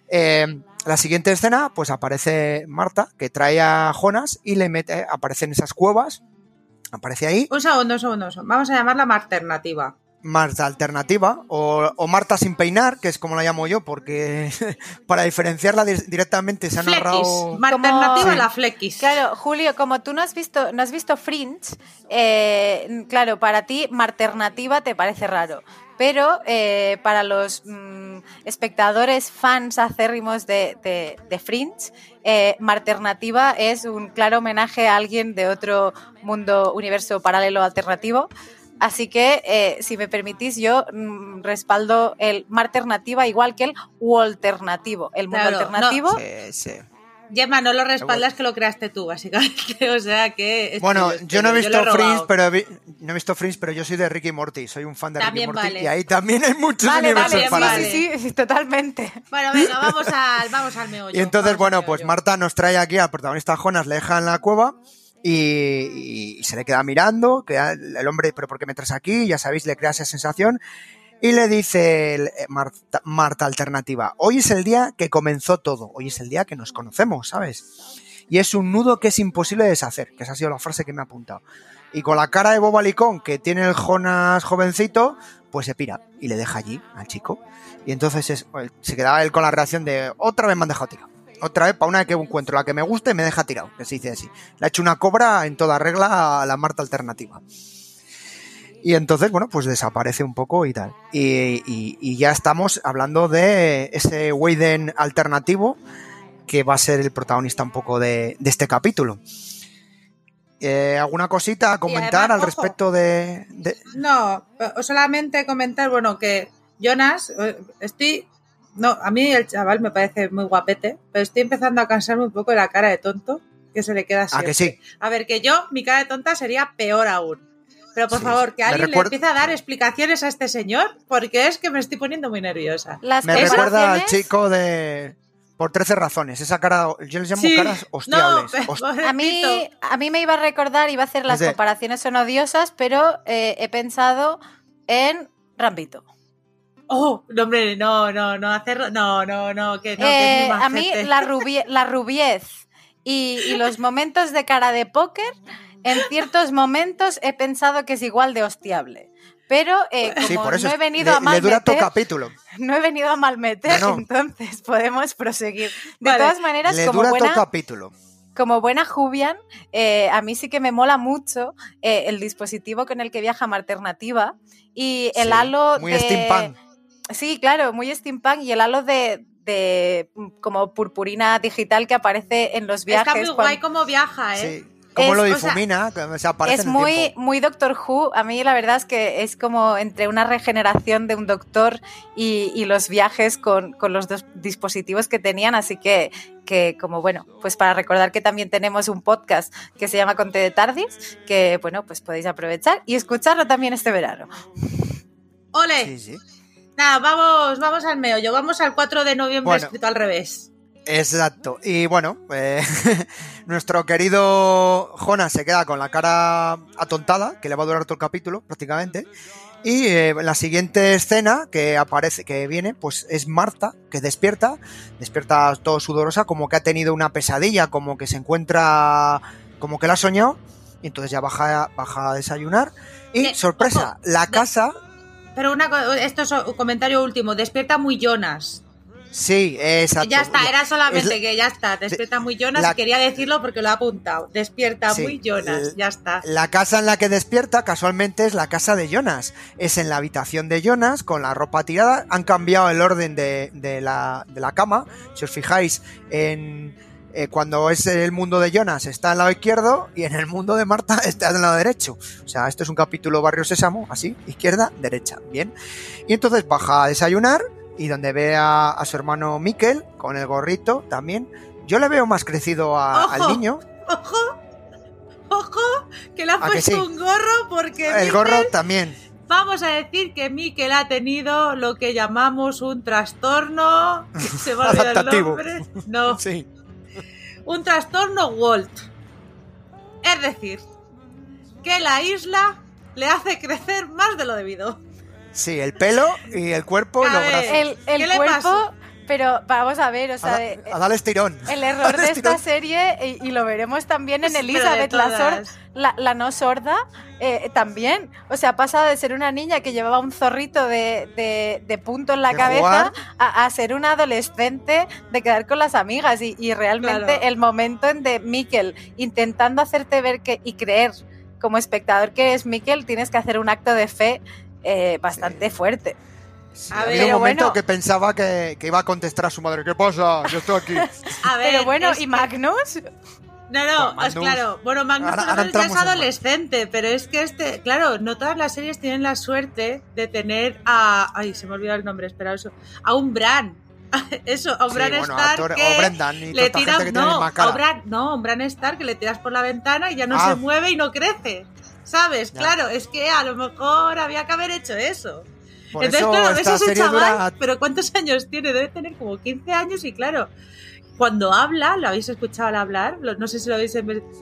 eh, la siguiente escena, pues aparece Marta, que trae a Jonas y le mete, aparece en esas cuevas, aparece ahí, un segundo, un segundo, un segundo. Vamos a llamarla Marternativa. Marta alternativa o, o Marta sin peinar, que es como la llamo yo, porque [laughs] para diferenciarla di- directamente se ha Flequis. narrado... Ma- Alternativa Sí. la Flequis. Claro, Julio, como tú no has visto, no has visto Fringe, eh, claro, para ti Marternativa te parece raro. Pero eh, para los mm, espectadores fans acérrimos de, de- de Fringe, eh, Marternativa es un claro homenaje a alguien de otro mundo, universo paralelo alternativo. Así que, eh, si me permitís, yo mm, respaldo el Marternativa igual que el Walternativo. El mundo Claro, no, alternativo. Sí, sí. Gemma, no lo respaldas que lo creaste tú, básicamente. [laughs] O sea que. Bueno, yo no he visto Fringe, pero vi- no he visto Fringe, pero yo soy de Ricky Morty, soy un fan de También Ricky Morty vale. y ahí también hay muchos Vale, universos vale, sí, paralelos. sí, sí, sí, totalmente. Bueno, venga, vamos al, vamos al meollo. Y entonces, bueno, pues. Marta nos trae aquí al protagonista Jonas, le deja en la cueva y, se le queda mirando, que el hombre, pero ¿por qué me traes aquí? Ya sabéis, le crea esa sensación. Y le dice eh, Marta, Marta Alternativa, hoy es el día que comenzó todo, hoy es el día que nos conocemos, ¿sabes? Y es un nudo que es imposible deshacer, que esa ha sido la frase que me ha apuntado. Y con la cara de bobalicón que tiene el Jonas jovencito, pues se pira y le deja allí al chico. Y entonces es- se quedaba él con la reacción de otra vez me han dejado tirado. Otra vez, para una vez que encuentro la que me guste, me deja tirado. Que se dice así. Le ha hecho una cobra en toda regla a la Marta alternativa. Y entonces, bueno, pues desaparece un poco y tal. Y, y- y ya estamos hablando de ese Weiden alternativo que va a ser el protagonista un poco de, de este capítulo. Eh, ¿Alguna cosita a comentar además, al ojo. respecto de, de- No, solamente comentar, bueno, que Jonas, eh, estoy. No, a mí el chaval me parece muy guapete, pero estoy empezando a cansarme un poco de la cara de tonto que se le queda así. Ah, que sí. A ver, que yo, mi cara de tonta sería peor aún. Pero por Sí, favor, que alguien recuerda- le empiece a dar explicaciones a este señor, porque es que me estoy poniendo muy nerviosa. Las Me recuerda al chico de... Por 13 razones. Esa cara, yo les llamo Sí. caras hostiables. No, Host- A mí, a mí me iba a recordar, iba a hacer las de- comparaciones son odiosas, pero eh, he pensado en Rambito. Oh, no, hombre, no, no, no, hacer, no, no, no, que no, que es Eh, a mí la, rubie- la rubiez y, y los [laughs] momentos de cara de póker, en ciertos momentos he pensado que es igual de hostiable. Pero eh, como Sí, por eso no he venido le, a le dura malmeter, capítulo. no he venido a malmeter, No, no. entonces podemos proseguir. De Vale, todas maneras, Le como dura buena, capítulo. como buena Jubian, eh, a mí sí que me mola mucho eh, el dispositivo con el que viaja Alternativa y el Sí, halo muy de... Sí, claro, muy steampunk y el halo de, de mm, como purpurina digital que aparece en los viajes. Está muy guay cómo viaja, ¿eh? Sí. Cómo Es- lo o sea, difumina, que se aparece es en el muy, tiempo. muy Doctor Who. A mí la verdad es que es como entre una regeneración de un doctor y, y los viajes con, con los dos dispositivos que tenían. Así que, que, como bueno, pues para recordar que también tenemos un podcast que se llama Conte de Tardis, que bueno, pues podéis aprovechar y escucharlo también este verano. Ole, Sí, sí. Nada, vamos, vamos al meollo, vamos al 4 de noviembre Bueno. escrito al revés. Exacto. Y bueno, eh, [laughs] nuestro querido Jonas se queda con la cara atontada, que le va a durar todo el capítulo prácticamente. Y eh, la siguiente escena que aparece, que viene, pues es Marta, que despierta, despierta todo sudorosa, como que ha tenido una pesadilla, como que se encuentra, como que la ha soñado, y entonces ya baja, baja a desayunar. Y sorpresa, ojo, la casa, Pero una, esto es un comentario último, despierta muy Jonas. sí, exacto. Ya está, era solamente Es que ya está, despierta muy Jonas la- y quería decirlo porque lo ha apuntado. Despierta Sí, muy Jonas, el- ya está. La casa en la que despierta casualmente es la casa de Jonas. Es en la habitación de Jonas con la ropa tirada. Han cambiado el orden de, de la, de la cama. Si os fijáis, en, eh, cuando es el mundo de Jonas está al lado izquierdo y en el mundo de Marta [laughs] está al lado derecho. O sea, esto es un capítulo Barrio Sésamo, así, izquierda, derecha. Bien. Y entonces baja a desayunar y donde ve a, a su hermano Miquel con el gorrito también. Yo le veo más crecido a- al niño. Ojo, ojo, que le ha ¿A que puesto sí? un gorro porque El Miquel- gorro también. vamos a decir que Miquel ha tenido lo que llamamos un trastorno. que Se el nombre. No, [laughs] Sí. Un trastorno Walt. Es decir, que la isla le hace crecer más de lo debido. Sí, el pelo y el cuerpo y los brazos. El, el ¿Qué le cuerpo, pasa? Pero vamos a ver, o sea, a, da- de- a darle estirón. el error de estirón. esta serie, y, y lo veremos también en Elizabeth, la, sor- la, la no sorda, eh, también. O sea, ha pasado de ser una niña que llevaba un zorrito de, de- de punto en la De cabeza a, a ser una adolescente de quedar con las amigas. Y, y realmente Claro. el momento en de Miquel intentando hacerte ver que y creer como espectador que es Miquel, tienes que hacer un acto de fe eh, bastante fuerte. Sí, A ha ver, habido un pero momento bueno. que pensaba que, que iba a contestar a su madre. ¿Qué pasa? Yo estoy aquí. [laughs] A ver, Pero bueno, es ¿y Magnus? No, no, Magnus- claro. Bueno, Magnus Ahora- ahora ya es adolescente, pero es que este, claro, no todas las series tienen la suerte de tener a. Ay, se me olvidó el nombre, espera eso. A un Bran. [laughs] Eso, a un Sí, Bran bueno, Stark actor- que o Brendan y le tiras, gente que tiene no, cara. a Bran, no, un Bran Stark que le tiras por la ventana y ya no Ah. se mueve y no crece. ¿Sabes? Ya. Claro, es que a lo mejor había que haber hecho eso. Por Entonces, eso claro, ese serie chaval, dura... pero ¿cuántos años tiene? Debe tener como 15 años y claro, cuando habla, ¿lo habéis escuchado al hablar? No sé si lo habéis...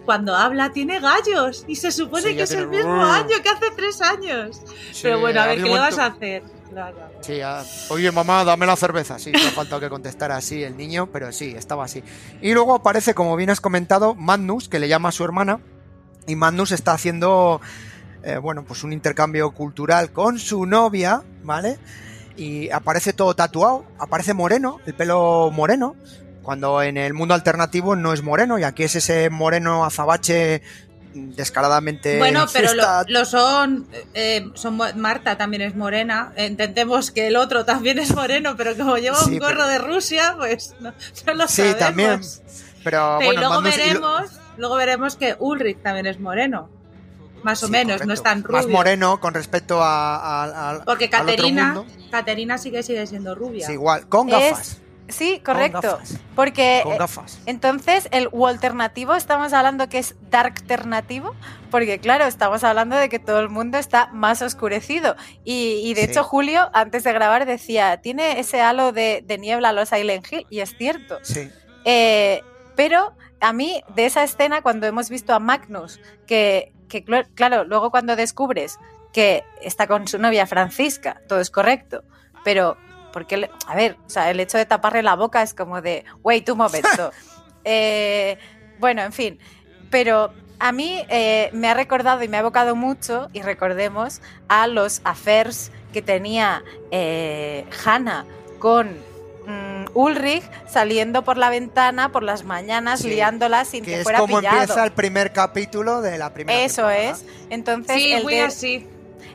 Cuando habla tiene gallos y se supone Sí, que es el mismo año que hace tres años. Sí, pero bueno, a ver, ¿qué un le vas a hacer? Claro. Sí, ah, oye mamá, dame la cerveza. Sí, ha faltado que contestara así el niño, pero sí, estaba así. Y luego aparece, como bien has comentado, Magnus, que le llama a su hermana, y Magnus está haciendo, eh, bueno, pues un intercambio cultural con su novia, ¿vale? Y aparece todo tatuado, aparece moreno, el pelo moreno, cuando en el mundo alternativo no es moreno, y aquí es ese moreno azabache descaradamente... Bueno, pero lo, son, eh, son. Marta también es morena. Entendemos que el otro también es moreno, pero como lleva Sí, un gorro pero- de Rusia, pues no, no lo Sí, sabemos. también. Pero Sí, bueno, luego y lo- veremos, luego veremos que Ulrich también es moreno. Más o Sí, menos, correcto. no es tan rubio. Más moreno con respecto a, a- a- Porque al otro Caterina, mundo. Caterina sí que sigue siendo rubia. Sí, igual, con Es- gafas. Sí, con correcto. gafas, Porque Con eh, gafas. entonces el U alternativo estamos hablando que es dark alternativo, porque claro, estamos hablando de que todo el mundo está más oscurecido. Y, y de Sí. hecho, Julio, antes de grabar, decía, tiene ese halo de, de niebla a los Silent Hill, y es cierto. Sí. Eh, pero a mí, de esa escena, cuando hemos visto a Magnus, que, que cl- claro, luego cuando descubres que está con su novia Francisca, todo es correcto, pero porque, a ver, o sea, el hecho de taparle la boca es como de, wait un momento. [laughs] Eh, bueno, en fin, pero a mí eh, me ha recordado y me ha evocado mucho, y recordemos, a los affairs que tenía eh, Hannah con Ulrich saliendo por la ventana por las mañanas, Sí, liándola sin que, Que es fuera como pillado. empieza el primer capítulo de la primera Eso temporada. es. Entonces, Sí, el, muy de- así.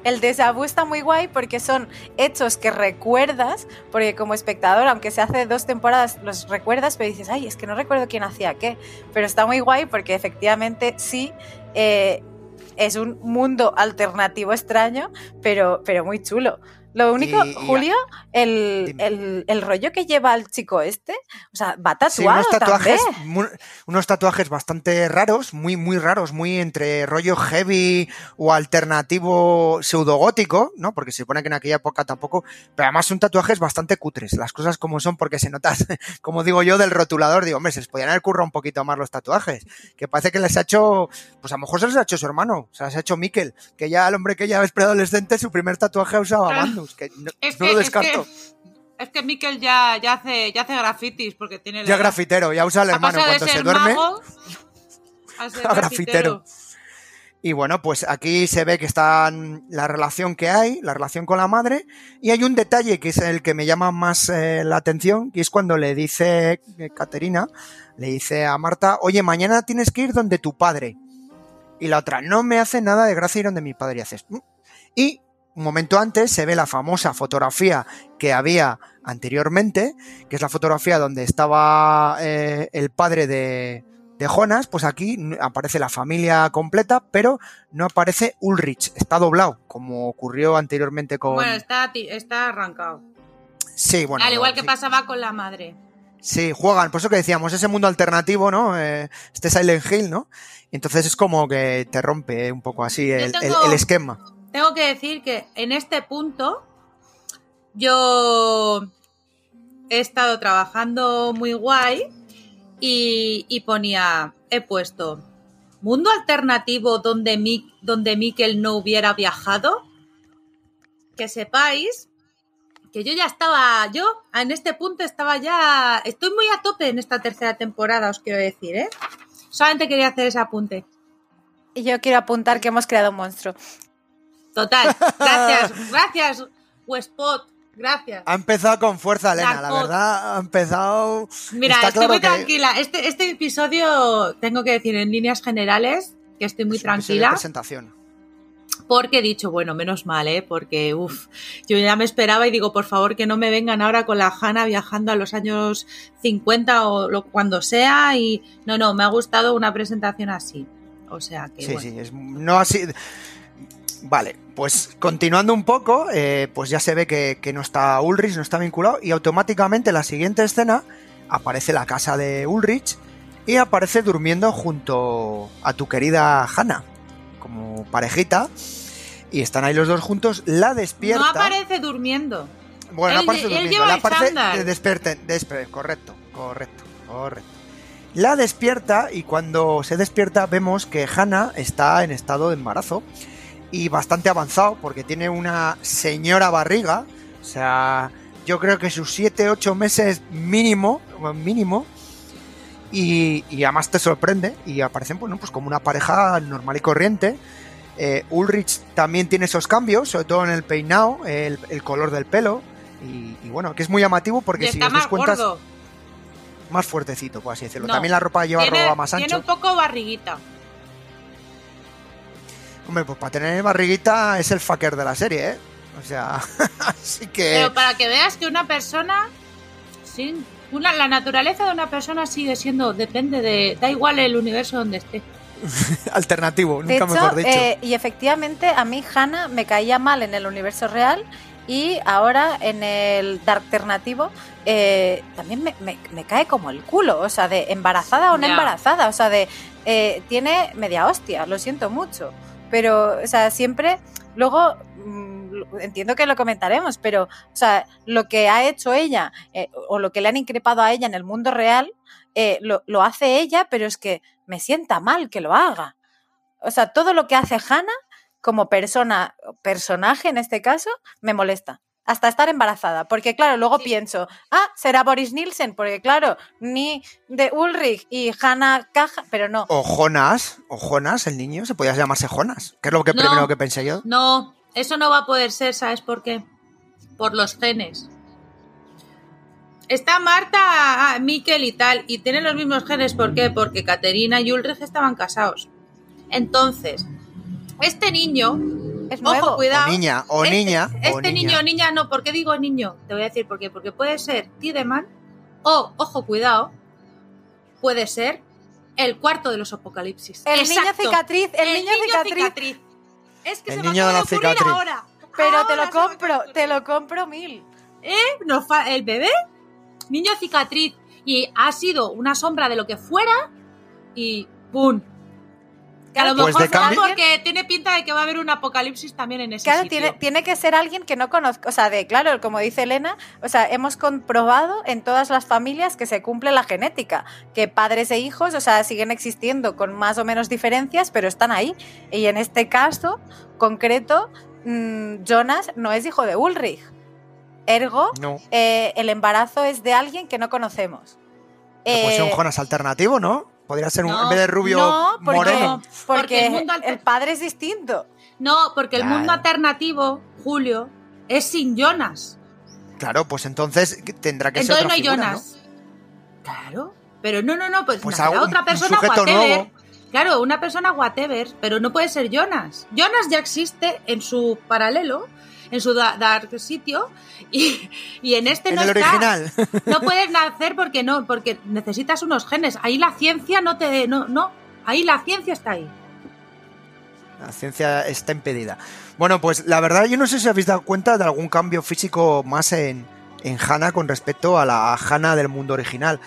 el déjà vu está muy guay porque son hechos que recuerdas, porque como espectador, aunque se hace dos temporadas, los recuerdas, pero dices, ay, es que no recuerdo quién hacía qué. Pero está muy guay porque efectivamente sí. eh, es un mundo alternativo extraño, pero, pero muy chulo. Lo único, Y- y- Julio, el, el, el rollo que lleva el chico este, o sea, va Sí, tatuado unos tatuajes, unos tatuajes bastante raros, muy, muy raros, muy entre rollo heavy o alternativo pseudogótico, ¿no? Porque se supone que en aquella época tampoco, pero además son tatuajes bastante cutres, las cosas como son, porque se nota, [laughs] como digo yo, del rotulador, digo, hombre, se les podían haber currado un poquito más los tatuajes, que parece que les ha hecho, pues a lo mejor se les ha hecho su hermano, se les ha hecho Miquel, que ya el hombre que ya es preadolescente, su primer tatuaje ha usado a Ah. Magnus, que no, Es no que, lo es que, descarto. es que Mikel ya, ya, hace, ya hace grafitis porque tiene Ya grafitero, ya usa Ha hermano cuando se duerme. mago [laughs] a ser a grafitero. Y bueno, pues aquí se ve que está la relación que hay, la relación con la madre, y hay un detalle que es el que me llama más eh, la atención, que es cuando le dice eh, Caterina, le dice a Marta, oye, mañana tienes que ir donde tu padre. Y la otra, no me hace nada de gracia ir donde mi padre y haces. "Mm". Y un momento antes se ve la famosa fotografía que había anteriormente, que es la fotografía donde estaba eh, el padre de, de Jonas, pues aquí aparece la familia completa, pero no aparece Ulrich, está doblado, como ocurrió anteriormente con... Bueno, está, arrancado. sí, bueno. Al igual que sí. pasaba con la madre. Sí, juegan, por eso que decíamos, ese mundo alternativo, ¿no? Eh, este Silent Hill, ¿no? Entonces es como que te rompe un poco así el, el- tengo- el esquema. Tengo que decir que en este punto yo he estado trabajando muy guay y, y ponía, he puesto mundo alternativo donde, Mi- donde Mikel no hubiera viajado. Que sepáis que yo ya estaba, yo en este punto estaba ya, estoy muy a tope en esta tercera temporada, os quiero decir, ¿eh? Solamente quería hacer ese apunte. Y yo quiero apuntar que hemos creado un monstruo. Total, [laughs] gracias, gracias, Westpot, gracias. Ha empezado con fuerza, Elena, la verdad, ha empezado... Mira, Está estoy claro muy que- tranquila. Este, este episodio, tengo que decir en líneas generales, que estoy muy es de tranquila. presentación. Porque he dicho, bueno, menos mal, ¿eh? Porque, uff, yo ya me esperaba y digo, por favor, que no me vengan ahora con la Hanna viajando a los años 50 o lo, cuando sea. Y no, no, me ha gustado una presentación así. O sea que. Sí, bueno. sí, es, no así... Vale, pues continuando un poco, eh, pues ya se ve que, que no está Ulrich, no está vinculado, y automáticamente en la siguiente escena aparece la casa de Ulrich y aparece durmiendo junto a tu querida Hannah, como parejita, y están ahí los dos juntos, la despierta... No aparece durmiendo. Bueno, no Él- aparece él durmiendo, lleva la aparece de correcto, correcto, correcto. La despierta y cuando se despierta vemos que Hannah está en estado de embarazo y bastante avanzado porque tiene una señora barriga, o sea, yo creo que sus 7, 8 meses mínimo, mínimo, y, y además te sorprende y aparecen bueno, pues como una pareja normal y corriente. Eh, Ulrich también tiene esos cambios, sobre todo en el peinado, el, el color del pelo, y, y bueno, que es muy llamativo porque y si os das más cuenta más fuertecito, por así decirlo. No, También la ropa lleva Tiene, ropa más tiene ancho. un poco barriguita. Hombre, pues para tener barriguita es el fucker de la serie, ¿eh? O sea, [laughs] así que Pero para que veas que una persona, sin, una, la naturaleza de una persona sigue siendo, depende de, da igual el universo donde esté. [laughs] alternativo, De nunca hecho, mejor dicho. eh, y efectivamente a mí Hannah me caía mal en el universo real y ahora en el Dark alternativo eh, también me, me- me cae como el culo, o sea, de embarazada o no embarazada, o sea, de eh, tiene media hostia, lo siento mucho, pero, o sea, siempre, luego mm, entiendo que lo comentaremos, pero, o sea, lo que ha hecho ella eh, o lo que le han increpado a ella en el mundo real, eh, lo, lo hace ella, pero es que me sienta mal que lo haga. O sea, todo lo que hace Hannah como persona, personaje en este caso, me molesta. Hasta estar embarazada. Porque, claro, luego Sí. pienso, ah, será Boris Nielsen, porque, claro, ni de Ulrich y Hannah Caja, pero no. O Jonas, o Jonas, el niño, se podía llamarse Jonas, que es lo que No. primero que pensé yo. No, eso no va a poder ser, ¿sabes por qué? Por los genes. Está Marta, ah, Miquel y tal, y tienen los mismos genes, ¿por qué? Porque Caterina y Ulrich estaban casados. Entonces, este niño, Es ojo, cuidado. O niña, o Este- niña, Este o niña. niño o niña no, ¿por qué digo niño? Te voy a decir por qué. Porque puede ser Tideman o, ojo, cuidado, puede ser el cuarto de los apocalipsis. El niño cicatriz, el, niño, cicatriz. Es que El se niño me de la acaba de ocurrir cicatriz. ahora. Pero te lo compro, de te lo compro mil. Fa- el bebé, niño cicatriz, y ha sido una sombra de lo que fuera, y ¡pum! Que a lo Pues mejor será cambio- porque tiene pinta de que va a haber un apocalipsis también en ese Claro, sitio. tiene, tiene que ser alguien que no conozca, o sea, de claro, como dice Elena, o sea, hemos comprobado en todas las familias que se cumple la genética, que padres e hijos, o sea, siguen existiendo con más o menos diferencias, pero están ahí. Y en este caso concreto, mm, Jonas no es hijo de Ulrich. Ergo, No, eh, el embarazo es de alguien que no conocemos. puede ser un Eh, Jonas alternativo, ¿no? Podría ser un, no, en vez de rubio no, porque, moreno. porque, Porque el el, mundo alter- padre es distinto. No, porque el Claro. mundo alternativo, Julio, es sin Jonas. Claro, pues entonces tendrá que Entonces ser no otra hay figura, Jonas. Claro. Pero no, no, no, pues, Pues otra persona whatever. nuevo. Claro, una persona whatever, pero no puede ser Jonas. Jonas ya existe en su paralelo, en su da- dark sitio, [laughs] y, y en este En no el está. original. No puedes nacer porque no, porque necesitas unos genes. Ahí la ciencia no te, no, no. Ahí la ciencia está ahí. La ciencia está impedida. Bueno, pues la verdad yo no sé si habéis dado cuenta de algún cambio físico más en, en Hannah con respecto a la Hannah del mundo original.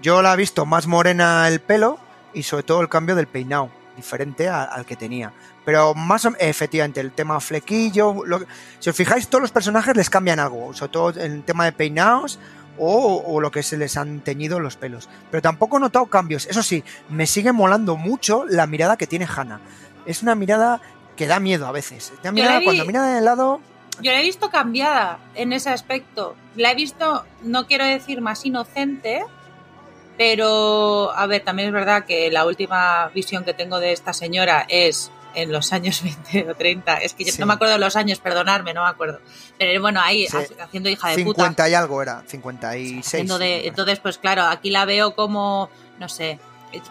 Yo la he visto más morena el pelo y sobre todo el cambio del peinado, diferente a- al que tenía. Pero más o- efectivamente, el tema flequillo, lo- si os fijáis, todos los personajes les cambian algo, sobre todo en el tema de peinados o, o lo que se les han teñido los pelos. Pero tampoco he notado cambios. Eso sí, me sigue molando mucho la mirada que tiene Hannah. Es una mirada que da miedo a veces. Da mirada vi- cuando mira de lado. yo la he visto cambiada en ese aspecto. La he visto, no quiero decir más inocente, pero a ver, también es verdad que la última visión que tengo de esta señora es en los años [laughs] 20 o 30. Es que yo no me acuerdo de los años, perdonarme, no me acuerdo. Pero bueno, ahí haciendo hija de 50 puta. y algo era, 56. De, entonces, pues claro, aquí la veo como, no sé,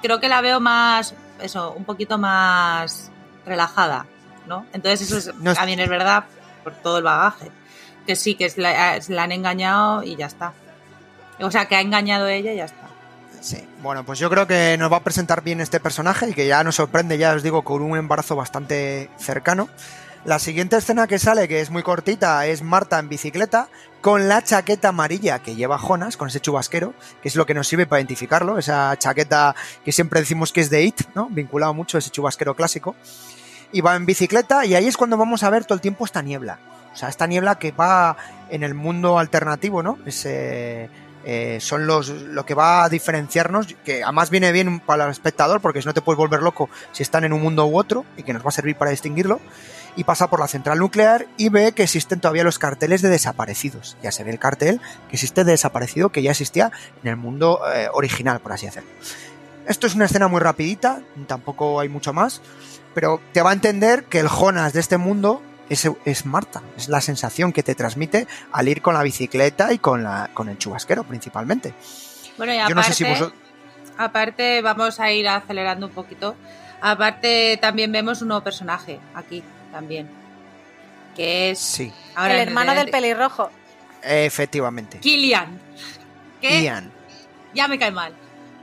creo que la veo más, eso, un poquito más relajada, ¿no? Entonces eso también es verdad por todo el bagaje. Que sí, que la, la han engañado y ya está. O sea, que ha engañado ella y ya está. Sí, bueno, pues yo creo que nos va a presentar bien este personaje y que ya nos sorprende, ya os digo, con un embarazo bastante cercano. La siguiente escena que sale, que es muy cortita, es Marta en bicicleta con la chaqueta amarilla que lleva Jonas, con ese chubasquero, que es lo que nos sirve para identificarlo, esa chaqueta que siempre decimos que es de It, ¿no? Vinculado mucho a ese chubasquero clásico. Y va en bicicleta y ahí es cuando vamos a ver todo el tiempo esta niebla. O sea, esta niebla que va en el mundo alternativo, ¿no? Ese eh, son los lo que va a diferenciarnos, que además viene bien para el espectador, porque si no te puedes volver loco si están en un mundo u otro, y que nos va a servir para distinguirlo. Y pasa por la central nuclear y ve que existen todavía los carteles de desaparecidos. Ya se ve el cartel que existe de desaparecido que ya existía en el mundo eh, original, por así decirlo. Esto es una escena muy rapidita, tampoco hay mucho más, pero te va a entender que el Jonas de este mundo es, Marta, es la sensación que te transmite al ir con la bicicleta y con, la, con el chubasquero principalmente. Bueno, y aparte, aparte vamos a ir acelerando un poquito. Aparte también vemos un nuevo personaje aquí también, que es sí. el hermano del pelirrojo. Efectivamente. Kilian. Kilian. Ya me cae mal.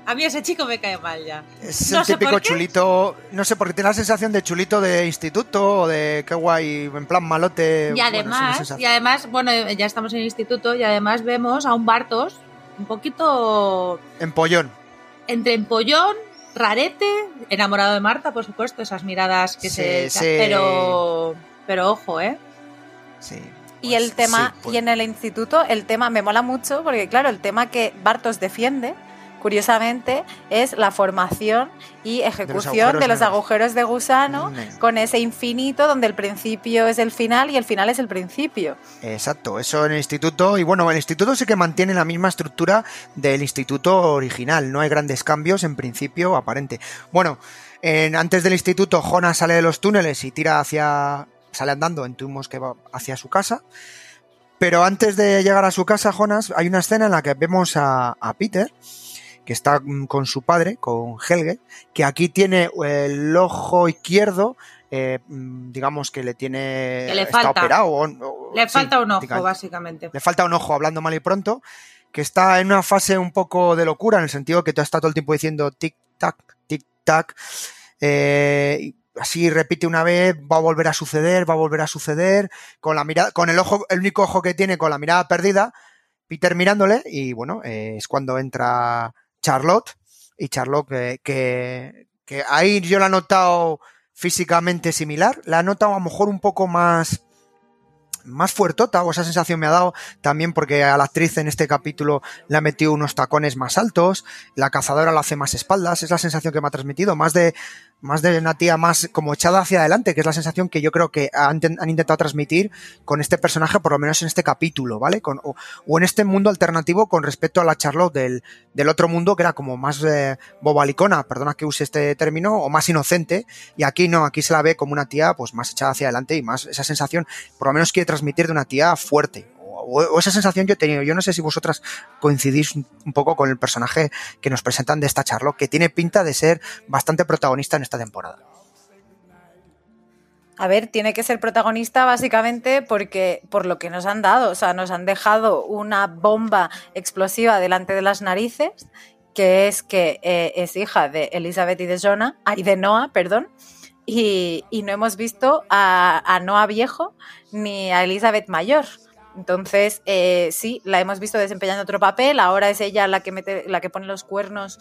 A mí ese chico me cae mal ya. Es el típico chulito, no sé, porque tiene la sensación de chulito de instituto o de qué guay, en plan malote. Y además, y además, bueno, ya estamos en el instituto y además vemos a un Bartos un poquito... Empollón. Entre empollón, rarete, enamorado de Marta, por supuesto, esas miradas que se... Pero, pero ojo, ¿eh? Sí. y el pues tema, y pues. en el instituto, el tema me mola mucho porque, claro, el tema que Bartos defiende curiosamente, es la formación y ejecución de los agujeros de, gusano mm. con ese infinito donde el principio es el final y el final es el principio. Exacto, eso en el instituto, y bueno, el instituto sí que mantiene la misma estructura del instituto original, no hay grandes cambios en principio aparente. Bueno, antes del instituto, Jonas sale de los túneles y tira hacia, sale andando, intuimos que va hacia su casa. Pero antes de llegar a su casa, Jonas, hay una escena en la que vemos a, a Peter, que está con su padre, con Helge, que aquí tiene el ojo izquierdo, eh, digamos que le tiene le falta, operado. le falta un ojo, básicamente. Le falta un ojo, hablando mal y pronto, que está en una fase un poco de locura, en el sentido que está todo el tiempo diciendo tic-tac, tic-tac. Eh, así repite una vez, va a volver a suceder, va a volver a suceder, con la mirada, con el ojo, el único ojo que tiene con la mirada perdida, Peter mirándole, y bueno, eh, es cuando entra Charlotte, y Charlotte que, que, ahí yo la he notado físicamente similar, la he notado a lo mejor un poco más más fuertota, o esa sensación me ha dado también porque a la actriz en este capítulo le ha metido unos tacones más altos, la cazadora la hace más espaldas, es la sensación que me ha transmitido, más de, más de una tía más como echada hacia adelante, que es la sensación que yo creo que han, intentado transmitir con este personaje, por lo menos en este capítulo, ¿vale? Con, o, en este mundo alternativo con respecto a la Charlotte del, del otro mundo, que era como más eh, bobalicona, perdona que use este término, o más inocente, y aquí no, aquí se la ve como una tía pues más echada hacia adelante y más esa sensación, por lo menos quiere transmitir de una tía fuerte, o, esa sensación yo he tenido. Yo no sé si vosotras coincidís un poco con el personaje que nos presentan de esta Charlo, que tiene pinta de ser bastante protagonista en esta temporada. A ver, tiene que ser protagonista básicamente porque por lo que nos han dado, o sea, nos han dejado una bomba explosiva delante de las narices, que es que eh, es hija de Elizabeth y de Jonah, y de Noah, perdón, y, no hemos visto a, a Noah viejo ni a Elizabeth mayor. Entonces, eh, sí, la hemos visto desempeñando otro papel. Ahora es ella la que mete, la que pone los cuernos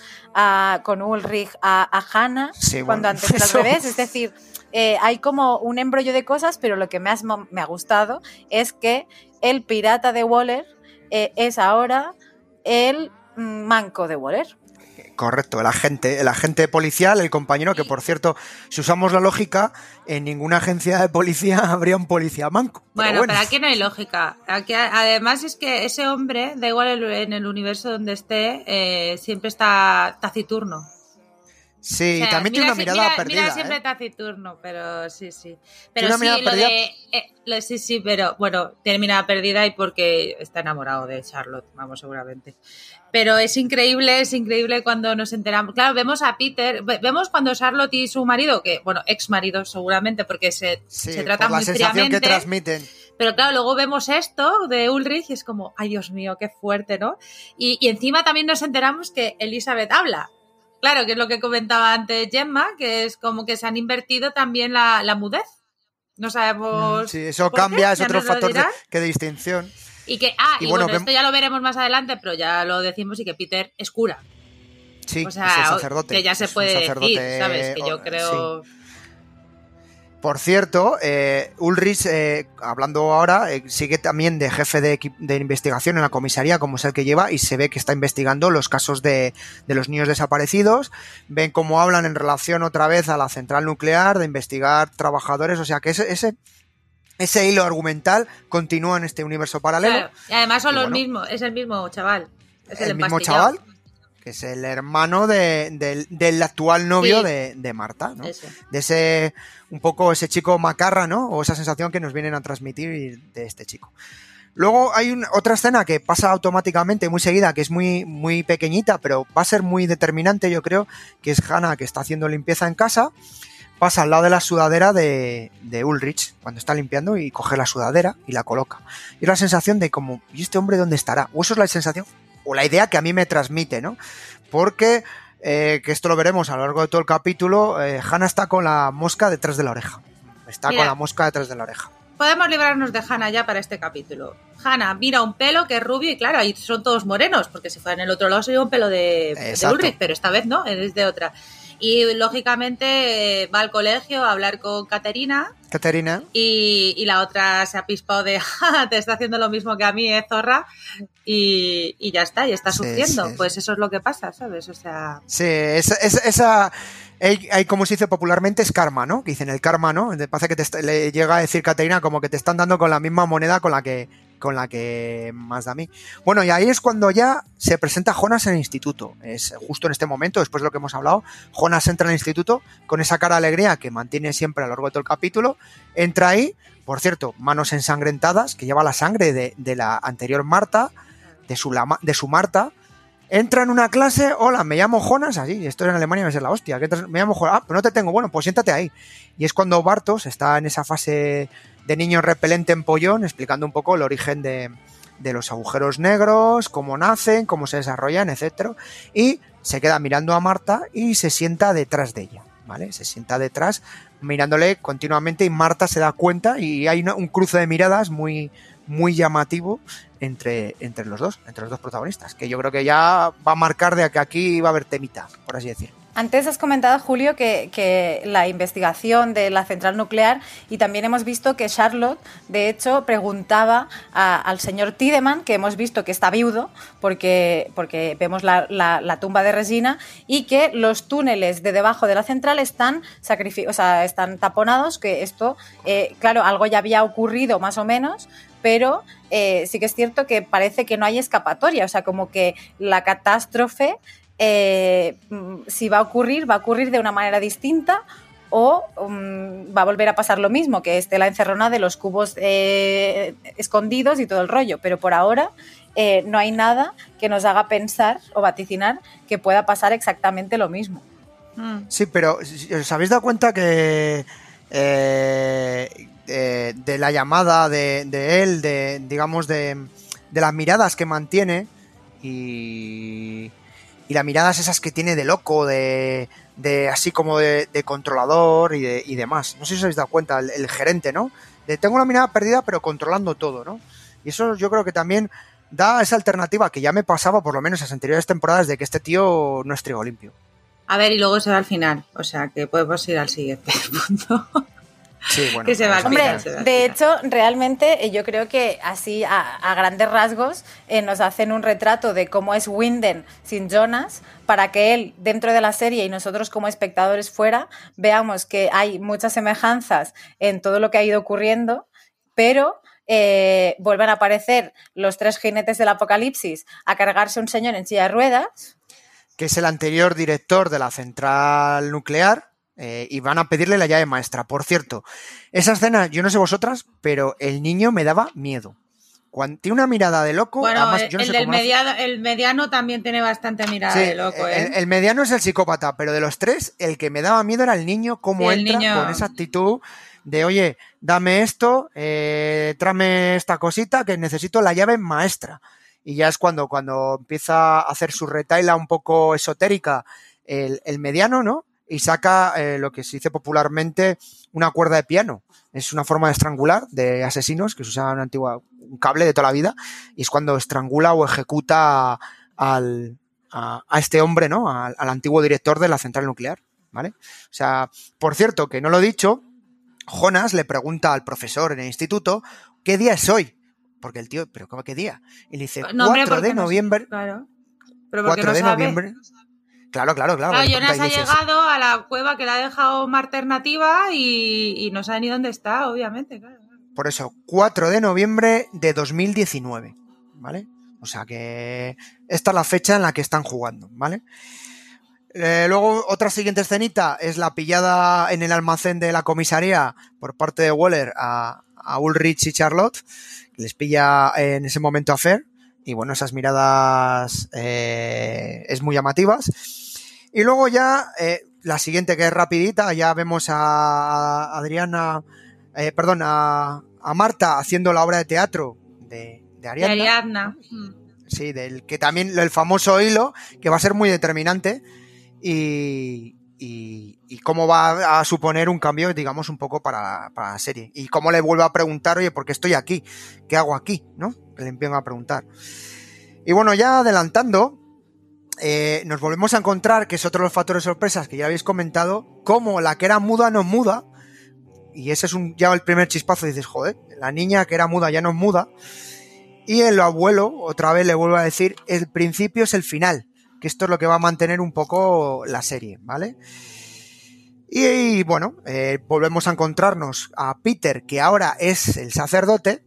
con Ulrich a, a Hannah, cuando antes era al revés. Es decir, eh, hay como un embrollo de cosas, pero lo que más me ha gustado es que el pirata de Waller eh, es ahora el manco de Waller. Correcto, el agente, el agente policial, el compañero, que por cierto, si usamos la lógica, en ninguna agencia de policía [laughs] habría un policía manco. Bueno, pero, aquí no hay lógica. Aquí, además es que ese hombre, da igual en el universo donde esté, eh, siempre está taciturno. Sí, también tiene una mirada perdida. Mira siempre ¿eh? taciturno, pero sí, sí. Pero sí, lo de. Eh, sí, sí, pero bueno, tiene mirada perdida y porque está enamorado de Charlotte, vamos, seguramente. Pero es increíble, es increíble cuando nos enteramos. Claro, vemos a Peter, vemos cuando Charlotte y su marido, que, bueno, ex marido seguramente, porque se, se trata muy fríamente. que transmiten. Pero claro, luego vemos esto de Ulrich y es como, ay Dios mío, qué fuerte, ¿no? Y, y encima también nos enteramos que Elizabeth habla. Claro, que es lo que comentaba antes Gemma, que es como que se han invertido también la, la mudez. No sabemos. Mm, sí, eso cambia, es otro factor de, que de distinción. Y que, ah, y, bueno, esto ya lo veremos más adelante, pero ya lo decimos y que Peter es cura. Sí, o sea, es sacerdote. Que ya se puede decir, ¿sabes? Que yo creo. Por cierto, eh, Ulrich, eh, hablando ahora, eh, sigue también de jefe de, de, investigación en la comisaría, como es el que lleva, y se ve que está investigando los casos de, de, los niños desaparecidos. Ven cómo hablan en relación otra vez a la central nuclear, de investigar trabajadores, o sea que ese, ese, ese hilo argumental continúa en este universo paralelo. Claro. Y además son y los bueno, mismos, es el mismo chaval. Es el, el mismo chaval, que es el hermano de, de, del actual novio sí. de, de, Marta, ¿no? De ese, un poco ese chico macarra, ¿no? O esa sensación que nos vienen a transmitir de este chico. Luego hay un, otra escena que pasa automáticamente muy seguida, que es muy, muy pequeñita, pero va a ser muy determinante, yo creo, que es Hannah que está haciendo limpieza en casa, pasa al lado de la sudadera de, de Ulrich, cuando está limpiando, y coge la sudadera y la coloca. Y es la sensación de como, ¿y este hombre dónde estará? O eso es la sensación o la idea que a mí me transmite, ¿no? Porque, eh, que esto lo veremos a lo largo de todo el capítulo, eh, Hannah está con la mosca detrás de la oreja. Está Mira, con la mosca detrás de la oreja. Podemos librarnos de Hannah ya para este capítulo. Hannah mira un pelo que es rubio y claro, ahí son todos morenos, porque si fuera en el otro lado sería un pelo de, de Ulrich, pero esta vez no, es de otra. Y lógicamente va al colegio a hablar con Caterina. Caterina. Y, y, la otra se ha pispado de, [laughs] te está haciendo lo mismo que a mí, eh, zorra. Y, y ya está, y está sufriendo. Sí, pues eso es lo que pasa, ¿sabes? O sea. Sí, esa. esa, esa hay, hay, como se dice popularmente, es karma, ¿no? Que dicen el karma, ¿no? Parece que te, le llega a decir Caterina como que te están dando con la misma moneda con la que con la que más da a mí. Bueno, y ahí es cuando ya se presenta Jonas en el instituto. Es justo en este momento, después de lo que hemos hablado, Jonas entra en el instituto con esa cara de alegría que mantiene siempre a lo largo de todo el capítulo. Entra ahí, por cierto, manos ensangrentadas, que lleva la sangre de, la anterior Marta, de su, de su Marta. Entra en una clase, hola, me llamo Jonas, así, esto en Alemania me es la hostia, me llamo Jonas, ah, pero no te tengo, bueno, pues siéntate ahí. Y es cuando Bartos está en esa fase de niño repelente en pollón, explicando un poco el origen de, de, los agujeros negros, cómo nacen, cómo se desarrollan, etc. Y se queda mirando a Marta y se sienta detrás de ella, ¿vale? Se sienta detrás mirándole continuamente y Marta se da cuenta y hay un cruce de miradas muy, muy llamativo entre, entre los dos, entre los dos protagonistas, que yo creo que ya va a marcar de que aquí va a haber temita, por así decir. Antes has comentado, Julio, que, la investigación de la central nuclear y también hemos visto que Charlotte, de hecho, preguntaba al señor Tiedemann, que hemos visto que está viudo, porque, porque vemos la, tumba de Regina, y que los túneles de debajo de la central están, o sea, están taponados, que esto, eh, claro, algo ya había ocurrido más o menos, pero eh, sí que es cierto que parece que no hay escapatoria, o sea, como que la catástrofe eh, si va a ocurrir, va a ocurrir de una manera distinta o um, va a volver a pasar lo mismo, que esté la encerrona de los cubos eh, escondidos y todo el rollo. Pero por ahora eh, no hay nada que nos haga pensar o vaticinar que pueda pasar exactamente lo mismo. Mm. Sí, pero ¿os habéis dado cuenta que eh, de, de, la llamada de, de él, de digamos de, de las miradas que mantiene y y las miradas esas que tiene de loco, de, de así como de, controlador y, de, demás. No sé si os habéis dado cuenta, el, el, gerente, ¿no? De tengo una mirada perdida pero controlando todo, ¿no? Y eso yo creo que también da esa alternativa que ya me pasaba por lo menos en las anteriores temporadas de que este tío no es trigo limpio. A ver, y luego se va al final, o sea que podemos ir al siguiente [laughs] punto. Sí, bueno. Que se va Hombre, se va de hecho, realmente eh, yo creo que así a, a grandes rasgos eh, nos hacen un retrato de cómo es Winden sin Jonas para que él dentro de la serie y nosotros como espectadores fuera veamos que hay muchas semejanzas en todo lo que ha ido ocurriendo, pero eh, vuelven a aparecer los tres jinetes del apocalipsis a cargarse un señor en silla de ruedas. que es el anterior director de la central nuclear, eh, y van a pedirle la llave maestra. Por cierto, esa escena, yo no sé vosotras, pero el niño me daba miedo. Cuando, tiene una mirada de loco. Bueno, además, yo no el, sé del mediano, el mediano también tiene bastante mirada Sí, de loco, ¿eh? el, el mediano es el psicópata, pero de los tres, el que me daba miedo era el niño, cómo Sí, el entra niño- con esa actitud de, oye, dame esto, eh, tráeme esta cosita que necesito la llave maestra. Y ya es cuando, cuando empieza a hacer su retaila un poco esotérica el, el mediano, ¿no? Y saca eh, lo que se dice popularmente una cuerda de piano. Es una forma de estrangular de asesinos que se usaba en una antigua, un cable de toda la vida, y es cuando estrangula o ejecuta al, a, a este hombre, ¿no? Al, al antiguo director de la central nuclear, ¿vale? O sea, por cierto, que no lo he dicho, Jonas le pregunta al profesor en el instituto qué día es hoy. Porque el tío, ¿pero cómo qué día? Y le dice, 4 No, hombre, porque de no- noviembre. Claro. Pero porque 4 no de sabe. noviembre. Claro, claro, claro. Claro, Jonas ha llegado a la cueva que le ha dejado Marta Nativa y, y no sabe ni dónde está, obviamente. Claro. Por eso, 4 de noviembre de 2019, ¿vale? O sea que esta es la fecha en la que están jugando, ¿vale? Eh, luego, otra siguiente escenita es la pillada en el almacén de la comisaría por parte de Waller a, a Ulrich y Charlotte, les pilla en ese momento a Fer, y bueno, esas miradas eh, es muy llamativas. Y luego ya, eh, la siguiente que es rapidita, ya vemos a Adriana, eh, perdón, a, a Marta haciendo la obra de teatro de, de Ariadna. Ariadna. Mm. Sí, del que también el famoso hilo, que va a ser muy determinante y, y, y cómo va a suponer un cambio, digamos, un poco para, para la serie. Y cómo le vuelve a preguntar, oye, ¿por qué estoy aquí? ¿Qué hago aquí? ¿No? Le empiezan a preguntar. Y bueno, ya adelantando, eh, nos volvemos a encontrar, que es otro de los factores sorpresas que ya habéis comentado, como la que era muda no muda. Y ese es un, ya el primer chispazo, dices, joder, la niña que era muda ya no muda. Y el abuelo, otra vez le vuelvo a decir, el principio es el final, que esto es lo que va a mantener un poco la serie, ¿vale? Y, y, bueno, eh, volvemos a encontrarnos a Peter, que ahora es el sacerdote,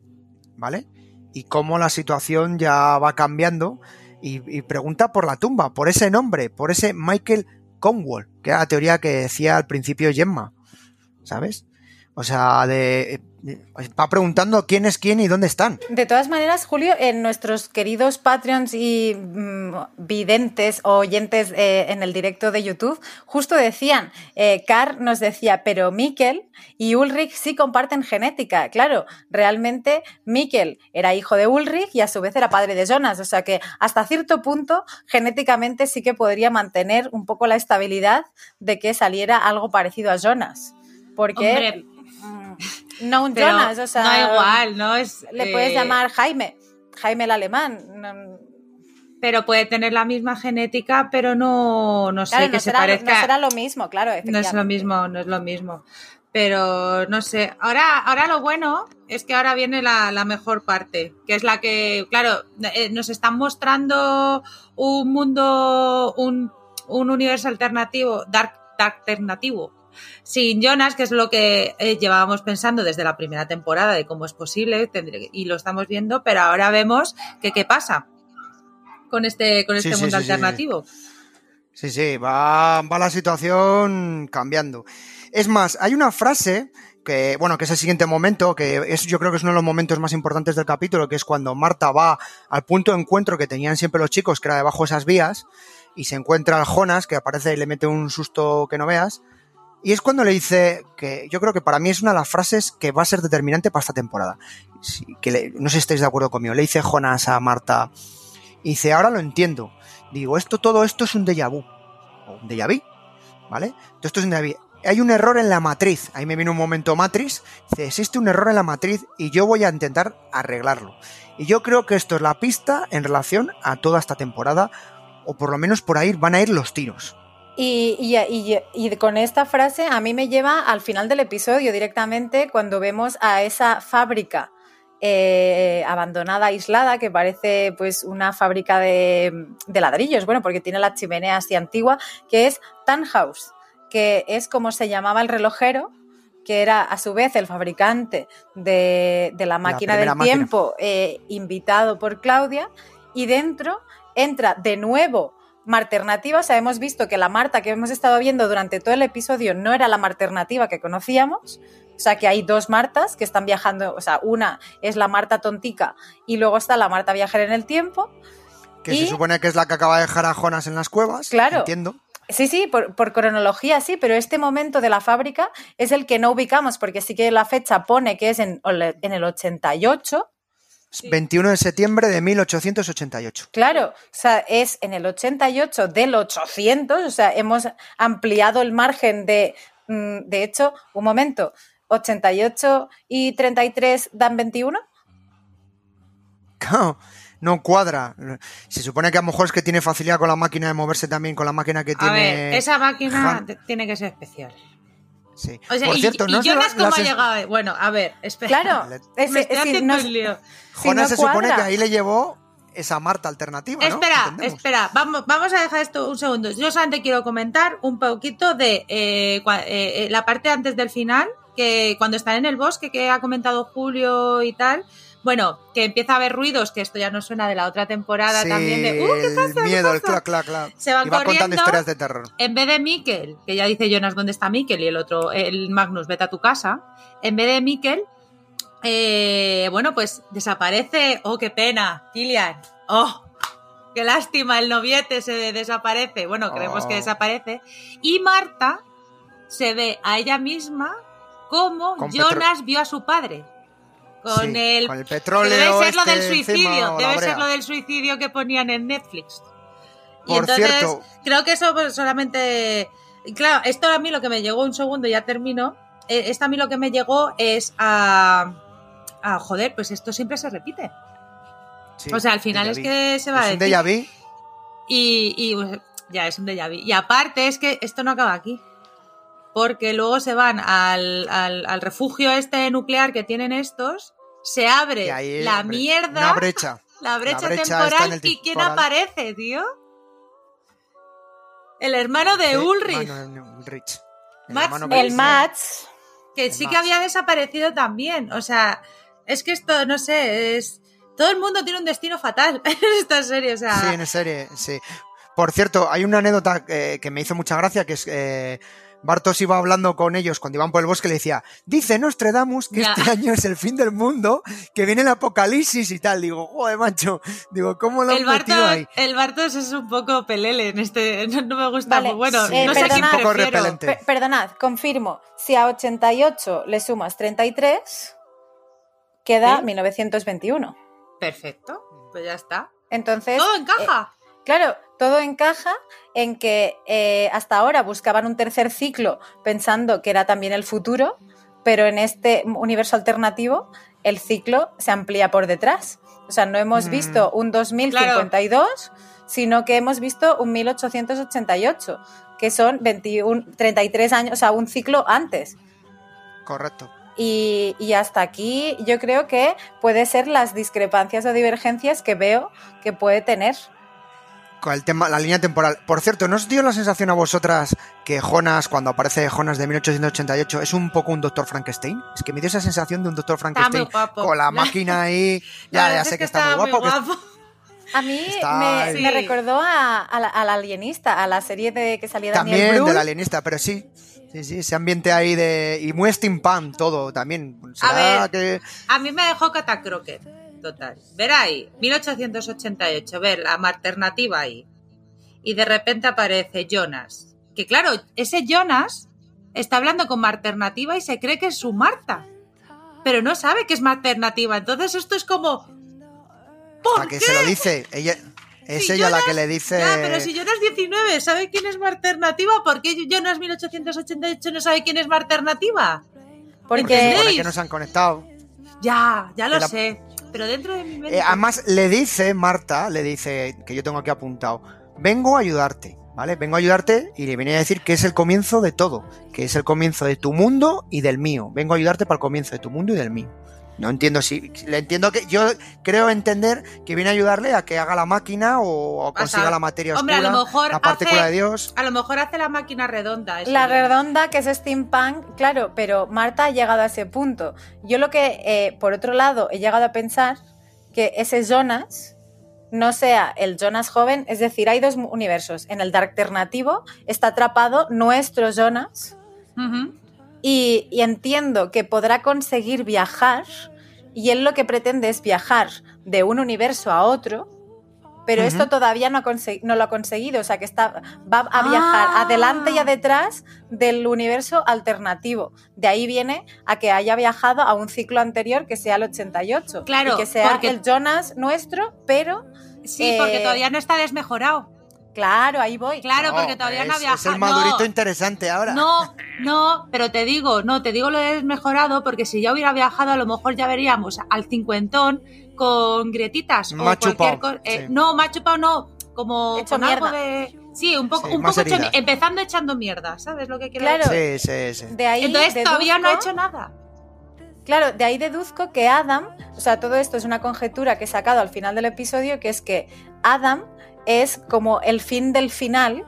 ¿vale? Y cómo la situación ya va cambiando y, pregunta por la tumba, por ese nombre, por ese Michael Conwell, que era la teoría que decía al principio Gemma, ¿sabes? O sea, de- va preguntando quién es quién y dónde están. De todas maneras, Julio, en nuestros queridos Patreons y mm, videntes o oyentes eh, en el directo de YouTube, justo decían, eh, Carr nos decía, pero Mikkel y Ulrich sí comparten genética. Claro, realmente Mikkel era hijo de Ulrich y a su vez era padre de Jonas, o sea que hasta cierto punto genéticamente sí que podría mantener un poco la estabilidad de que saliera algo parecido a Jonas. Porque Hombre, no un pero Jonas, o sea, no igual, ¿no? Es, le puedes eh, llamar Jaime, Jaime el alemán. Pero puede tener la misma genética, pero no, no sé, claro, que no se será, parezca. no será lo mismo, claro. No es lo mismo, no es lo mismo. Pero no sé, ahora, ahora lo bueno es que ahora viene la, la mejor parte, que es la que, claro, eh, nos están mostrando un mundo, un, un universo alternativo, dark, dark alternativo, sin Jonas, que es lo que eh, llevábamos pensando desde la primera temporada de cómo es posible, tendré- y lo estamos viendo, pero ahora vemos que qué pasa con este, con este sí, mundo sí, sí. alternativo. Sí, sí, va, va la situación cambiando. Es más, hay una frase que, bueno, que es el siguiente momento, que es, yo creo que es uno de los momentos más importantes del capítulo, que es cuando Marta va al punto de encuentro que tenían siempre los chicos, que era debajo de esas vías, y se encuentra al Jonas, que aparece y le mete un susto que no veas. Y es cuando le dice que yo creo que para mí es una de las frases que va a ser determinante para esta temporada. Que le- no sé si estáis de acuerdo conmigo. Le dice Jonas a Marta, y dice, ahora lo entiendo. Digo, esto, todo esto es un déjà vu. O un déjà vu, ¿vale? Todo esto es un déjà vu. Hay un error en la matriz. Ahí me viene un momento matriz. Dice, existe un error en la matriz y yo voy a intentar arreglarlo. Y yo creo que esto es la pista en relación a toda esta temporada. O por lo menos por ahí van a ir los tiros. Y, y- y- y con esta frase a mí me lleva al final del episodio directamente cuando vemos a esa fábrica eh, abandonada, aislada, que parece pues una fábrica de, de ladrillos, bueno, porque tiene la chimenea así antigua, que es Tannhaus, que es como se llamaba el relojero, que era a su vez el fabricante de, de la máquina del máquina. tiempo, eh, invitado por Claudia, y dentro entra de nuevo Sea, hemos visto que la Marta que hemos estado viendo durante todo el episodio no era la Marternativa que conocíamos. O sea, que hay dos Martas que están viajando. O sea, una es la Marta tontica y luego está la Marta viajera en el tiempo. Que Y- se supone que es la que acaba de dejar a Jonas en las cuevas. Claro. Entiendo. Sí, sí, por, por cronología sí, pero este momento de la fábrica es el que no ubicamos porque sí que la fecha pone que es en, en el 88. 21 de septiembre de 1888. Claro, o sea, es en el 88 del 800, o sea, hemos ampliado el margen de, mm, de hecho, un momento, 88 y 33 dan 21. Claro, no cuadra. Se supone que a lo mejor es que tiene facilidad con la máquina de moverse también, con la máquina que A tiene. ver, esa máquina Han- tiene que ser especial. Sí. O sea, Por y, cierto, y no es la- Jonas cómo ha llegado. Bueno, a ver, espera. Claro, es, Me estoy haciendo no- un lío. si Jonas no se supone que ahí le llevó esa Marta alternativa, ¿no? Espera, Entendemos. espera, vamos, vamos a dejar esto un segundo. Yo solamente quiero comentar un poquito de eh, eh, eh, la parte antes del final, que cuando están en el bosque, que ha comentado Julio y tal. Bueno, que empieza a haber ruidos, que esto ya no suena de la otra temporada Sí, también de. ¡Uh, qué el pasa! ¿Qué miedo, el pasa?". clac, clac, clac. Se van y va contando corriendo. historias de terror. En vez de Mikkel, que ya dice Jonas dónde está Mikkel y el otro, el Magnus, vete a tu casa. En vez de Mikkel, eh, bueno, pues desaparece. Oh, qué pena, Kilian. Oh, qué lástima, el noviete se desaparece. Bueno, creemos que Oh. desaparece. Y Marta se ve a ella misma como Con Jonas vio a su padre. Con Sí, el. con el que petróleo. debe ser lo este del suicidio. debe ser lo del suicidio que ponían en Netflix. Y Por entonces, cierto. creo que eso pues, solamente. Claro, esto a mí lo que me llegó un segundo, ya termino. Eh, Esto a mí lo que me llegó es a. a joder, pues esto siempre se repite. Sí, o sea, al final es que se va a Es un decir. déjà vu. Y, y, pues, ya es un déjà vu. Y aparte es que esto no acaba aquí. Porque luego se van al, al, al refugio este nuclear que tienen estos. Se abre Y ahí, la hombre, mierda. Una brecha. [laughs] La brecha, temporal. ¿Y quién aparece, tío? El hermano de Sí, Ulrich. Manu- Ulrich. El Max- hermano El Ulrich. Mats, que el sí que había desaparecido también. O sea, es que esto, no sé, es. Todo el mundo tiene un destino fatal [laughs] en esta serie. O sea, Sí, en serie, sí. Por cierto, hay una anécdota eh, que me hizo mucha gracia, que es eh, Bartos iba hablando con ellos cuando iban por el bosque y le decía, dice Nostradamus que Ya. este año es el fin del mundo, que viene el apocalipsis y tal. Digo, joder, macho. Digo, ¿cómo lo han el, metido Bartos, ahí? el Bartos es un poco pelele en este. No, no me gusta. Vale, muy- bueno, eh, no sé a quién perdona. Un poco prefiero. repelente. per- perdonad, confirmo, si a 88 le sumas 33, queda ¿Sí? 1921. Perfecto, pues ya está. Entonces, Todo encaja. Claro, todo encaja en que eh, hasta ahora buscaban un tercer ciclo pensando que era también el futuro, pero en este universo alternativo el ciclo se amplía por detrás. O sea, no hemos Mm. visto un 2052, sino que hemos visto un 1888, que son 21, 33 años, o sea, un ciclo antes. Correcto. Y, y hasta aquí yo creo que puede ser las discrepancias o divergencias que veo que puede tener. Con el tema, la línea temporal. Por cierto, ¿no os dio la sensación a vosotras que Jonas, cuando aparece Jonas de 1888, es un poco un Doctor Frankenstein? Es que me dio esa sensación de un Doctor Está muy Frankenstein guapo. con la [laughs] máquina ahí. Ya, es sé que, está muy guapo. que- [laughs] A mí me, recordó a, a la- al alienista, a la serie de que salía Daniel También Brühl. del alienista, pero sí. Sí, sí, ese ambiente ahí de. Y muy steampunk todo también. A ¿Será ver. que.? A mí me dejó catacroque. Total. Ver ahí, 1888, ver la alternativa ahí. Y de repente aparece Jonas. Que claro, ese Jonas está hablando con alternativa y se cree que es su Marta. Pero no sabe que es alternativa. Entonces esto es como. ¿Por ¿A qué? se lo dice? Ella, es Si ella la que le dice. Ya, pero si Jonas 19 sabe quién es mi alternativa, ¿por qué Jonas 1888 no sabe quién es mi alternativa? Porque. Supone que no se han conectado. Ya, ya lo La- sé. Pero dentro de mi mente. Eh, además, le dice, Marta, le dice, que yo tengo aquí apuntado, vengo a ayudarte, ¿vale? Vengo a ayudarte y le venía a decir que es el comienzo de todo, que es el comienzo de tu mundo y del mío. Vengo a ayudarte para el comienzo de tu mundo y del mío. No entiendo si. Le entiendo que. Yo creo entender que viene a ayudarle a que haga la máquina o, o consiga la materia hombre, oscura, a lo mejor la partícula hace- de Dios. A lo mejor hace la máquina redonda. La redonda, que es steampunk, claro, pero Marta ha llegado a ese punto. Yo lo que, eh, por otro lado, he llegado a pensar que ese Jonas no sea el Jonas joven, es decir, hay dos universos. En el de alternativo está atrapado nuestro Jonas y entiendo que podrá conseguir viajar y él lo que pretende es viajar de un universo a otro, pero esto todavía no, ha no lo ha conseguido, o sea que está, va a viajar Ah. adelante y a detrás del universo alternativo. De ahí viene a que haya viajado a un ciclo anterior que sea el 88 Claro, y que sea porque- el Jonas nuestro, pero Sí, Eh, porque todavía no está desmejorado. Claro, ahí voy. Claro, porque todavía no ha es, viajado. es el madurito No. interesante ahora. No, no, pero te digo, no, te digo lo de desmejorado porque si ya hubiera viajado a lo mejor ya veríamos al cincuentón con grietitas o cualquier cosa. eh, sí. No, más chupado no, como Hecho con algo de... Sí, un poco, Sí, un poco hecho- empezando echando mierda, ¿sabes lo que quiero Claro. decir? Sí, sí, sí. De ahí Entonces todavía no ha deduzco- hecho nada. Claro, de ahí deduzco que Adam, o sea, todo esto es una conjetura que he sacado al final del episodio, que es que Adam es como el fin del final,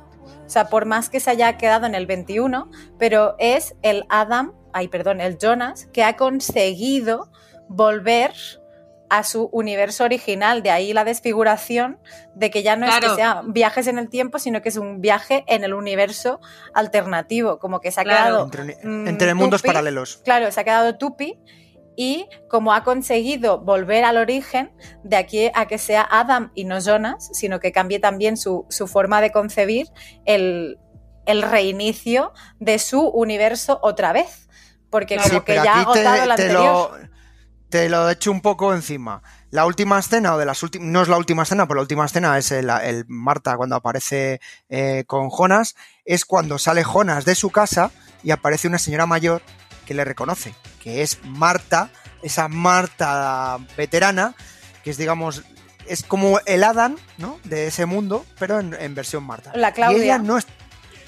o sea, por más que se haya quedado en el 21, pero es el Adam, ay, perdón, el Jonas, que ha conseguido volver a su universo original, de ahí la desfiguración de que ya no es que sea viajes en el tiempo, sino que es un viaje en el universo alternativo, como que se ha Claro. quedado Entre, mm, entre mundos tupi. paralelos. Claro, se ha quedado Tupi y como ha conseguido volver al origen, de aquí a que sea Adam y no Jonas, sino que cambie también su, su forma de concebir el, el reinicio de su universo otra vez. Porque como que ya ha agotado te anterior. lo, te lo echo un poco encima. La última escena, o de las últimas, no es la última escena, pero la última escena es el, el Marta cuando aparece eh, con Jonas, es cuando sale Jonas de su casa y aparece una señora mayor que le reconoce, que es Marta, esa Marta veterana, que es, digamos, es como el Adam, ¿no? De ese mundo, pero en, en versión Marta. La Claudia. Y ella no es...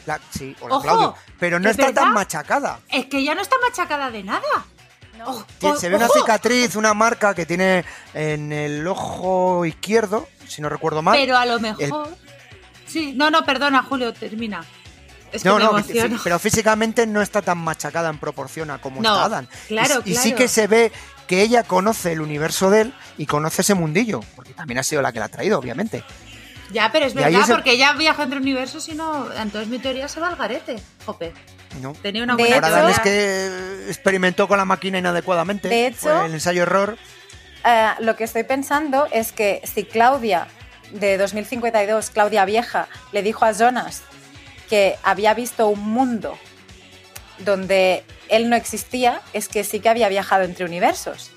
la- sí, o la Ojo, Claudia, pero no ¿es está tan machacada. Es que ya no está machacada de nada. Oh, Se ve una cicatriz, una marca que tiene en el ojo izquierdo, si no recuerdo mal. Pero a lo mejor... Sí, no, no, perdona, Julio, termina. Es que no, me no, emociono. pero físicamente no está tan machacada en proporción a como No, está Adam. claro, y, y sí claro. que se ve que ella conoce el universo de él y conoce ese mundillo, porque también ha sido la que la ha traído, obviamente. Ya, pero es verdad, el- porque ella viaja entre universos y no... Entonces mi teoría se va al garete. Jope, ¿no? tenía una De buena Ahora hecho- es que experimentó con la máquina inadecuadamente. De hecho- fue el ensayo error. Eh, lo que estoy pensando es que si Claudia de 2052, Claudia Vieja, le dijo a Jonas que había visto un mundo donde él no existía, es que sí que había viajado entre universos.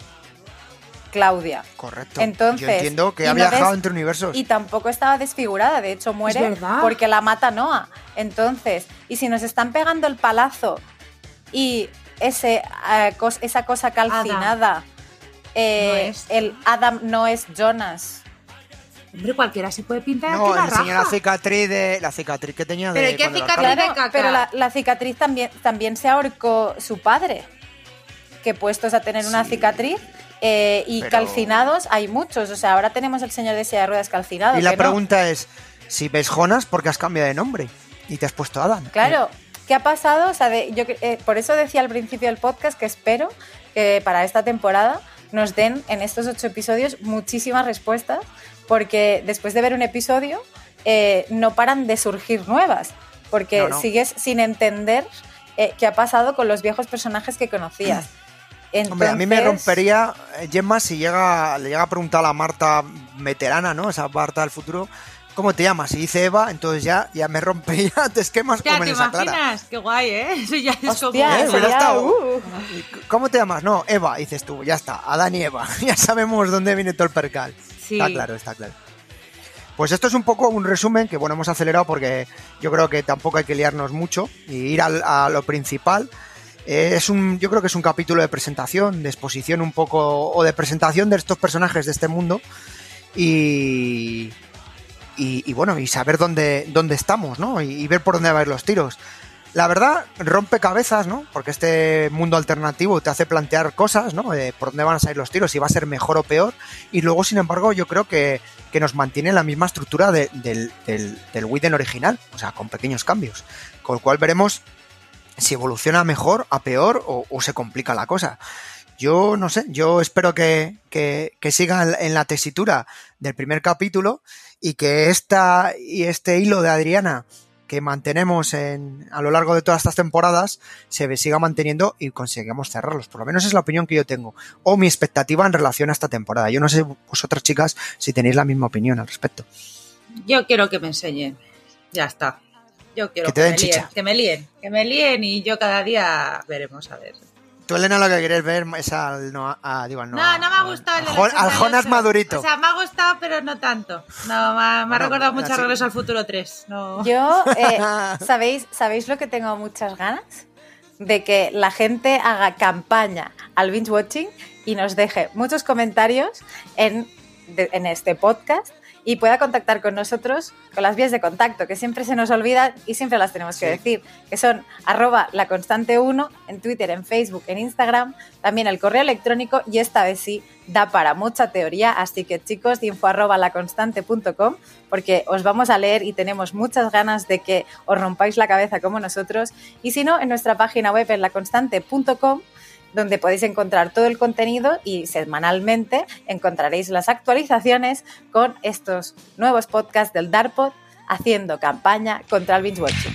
Claudia. Correcto. Entonces, Yo entiendo que y ha no viajado entre universos. Y tampoco estaba desfigurada, de hecho muere porque la mata Noah. Entonces, y si nos están pegando el palazo y ese, eh, cos- esa cosa calcinada, eh, No es. el Adam no es Jonas. Hombre, cualquiera se puede pintar No, aquí la enseña la cicatriz de la cicatriz que tenía Pero de ¿y qué cicatriz? de caca. pero la, la cicatriz también, también se ahorcó su padre. Que puestos a tener una cicatriz eh, y Pero- calcinados hay muchos. O sea, ahora tenemos el señor de silla de ruedas calcinado. Y la no. pregunta es, si ves Jonas, ¿por qué has cambiado de nombre? Y te has puesto Adam. Claro, ¿qué ha pasado? O sea, de- yo, eh, por eso decía al principio del podcast que espero que para esta temporada nos den en estos ocho episodios muchísimas respuestas, porque después de ver un episodio eh, no paran de surgir nuevas, porque No, no. sigues sin entender eh, qué ha pasado con los viejos personajes que conocías. [clears throat] Hombre, a mí me rompería, eh, Gemma, si llega, le llega a preguntar a la Marta veterana, ¿no? Esa Marta del futuro, ¿cómo te llamas? Y dice Eva, entonces ya, ya me rompería [laughs] te esquemas Ya, como ¿te en esa clara. imaginas? Qué guay, ¿eh? [laughs] Eso ya es Hostia, como... Eh, estado. uh. ¿Y c- ¿Cómo te llamas? No, Eva, dices tú, ya está, Adán y Eva, [laughs] ya sabemos dónde viene todo el percal. Está claro, está claro. Pues esto es un poco un resumen que, bueno, hemos acelerado porque yo creo que tampoco hay que liarnos mucho y ir al- a lo principal. Eh, es un, yo creo que es un capítulo de presentación, de exposición un poco, o de presentación de estos personajes de este mundo. Y, y, bueno, y saber dónde, dónde estamos, ¿no? Y, y ver por dónde van a los tiros. La verdad, rompe cabezas, ¿no? Porque este mundo alternativo te hace plantear cosas, ¿no? Eh, por dónde van a salir los tiros, si va a ser mejor o peor. Y luego, sin embargo, yo creo que, que nos mantiene la misma estructura de- del, del, del original, o sea, con pequeños cambios. Con lo cual veremos si evoluciona mejor, a peor o, se complica la cosa. Yo no sé, yo espero que, que, que siga en, en la tesitura del primer capítulo y que esta y este hilo de Adriana que mantenemos en, a lo largo de todas estas temporadas se siga manteniendo y consigamos cerrarlos. Por lo menos es la opinión que yo tengo. O mi expectativa en relación a esta temporada. Yo no sé vosotras chicas si tenéis la misma opinión al respecto. Yo quiero que me enseñen. Ya está. Yo quiero Que que, te den me líen, que me líen, que me líen y yo cada día veremos a ver. Tú, Elena, lo que quieres ver es al Noah, a- digo, al No, Noah, no, me ha gustado el al, al 88. Jonas madurito. O sea, me ha gustado, pero no tanto. No, me ha, me ha Bueno, recordado mucho a Regreso al Futuro 3. No. Yo, [laughs] eh, ¿sabéis, ¿sabéis lo que tengo muchas ganas? De que la gente haga campaña al binge watching y nos deje muchos comentarios en, de- en este podcast y pueda contactar con nosotros con las vías de contacto, que siempre se nos olvidan y siempre las tenemos que decir, que son arroba la constante 1 en Twitter, en Facebook, en Instagram, también el correo electrónico y esta vez sí da para mucha teoría, así que chicos, info arroba laconstante.com porque os vamos a leer y tenemos muchas ganas de que os rompáis la cabeza como nosotros y si no, en nuestra página web en laconstante.com donde podéis encontrar todo el contenido y semanalmente encontraréis las actualizaciones con estos nuevos podcasts del DARPOD haciendo campaña contra el binge watching.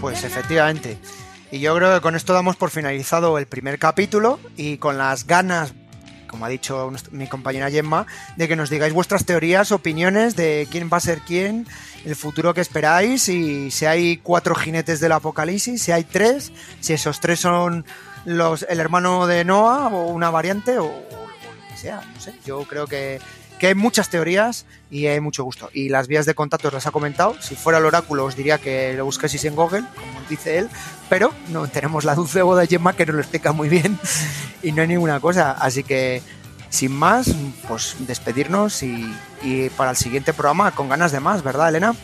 Pues efectivamente. Y yo creo que con esto damos por finalizado el primer capítulo y con las ganas, como ha dicho mi compañera Gemma, de que nos digáis vuestras teorías, opiniones de quién va a ser quién, el futuro que esperáis y si hay cuatro jinetes del apocalipsis, si hay tres, si esos tres son los, el hermano de Noah o una variante o, o lo que sea. No sé, yo creo que, que hay muchas teorías y hay mucho gusto. Y las vías de contacto las ha comentado. Si fuera el oráculo os diría que lo busquéis en Google, como dice él, pero no tenemos la dulce boda de Gemma que nos lo explica muy bien y no hay ninguna cosa. Así que, sin más, pues despedirnos y, para el siguiente programa con ganas de más, ¿verdad, Elena?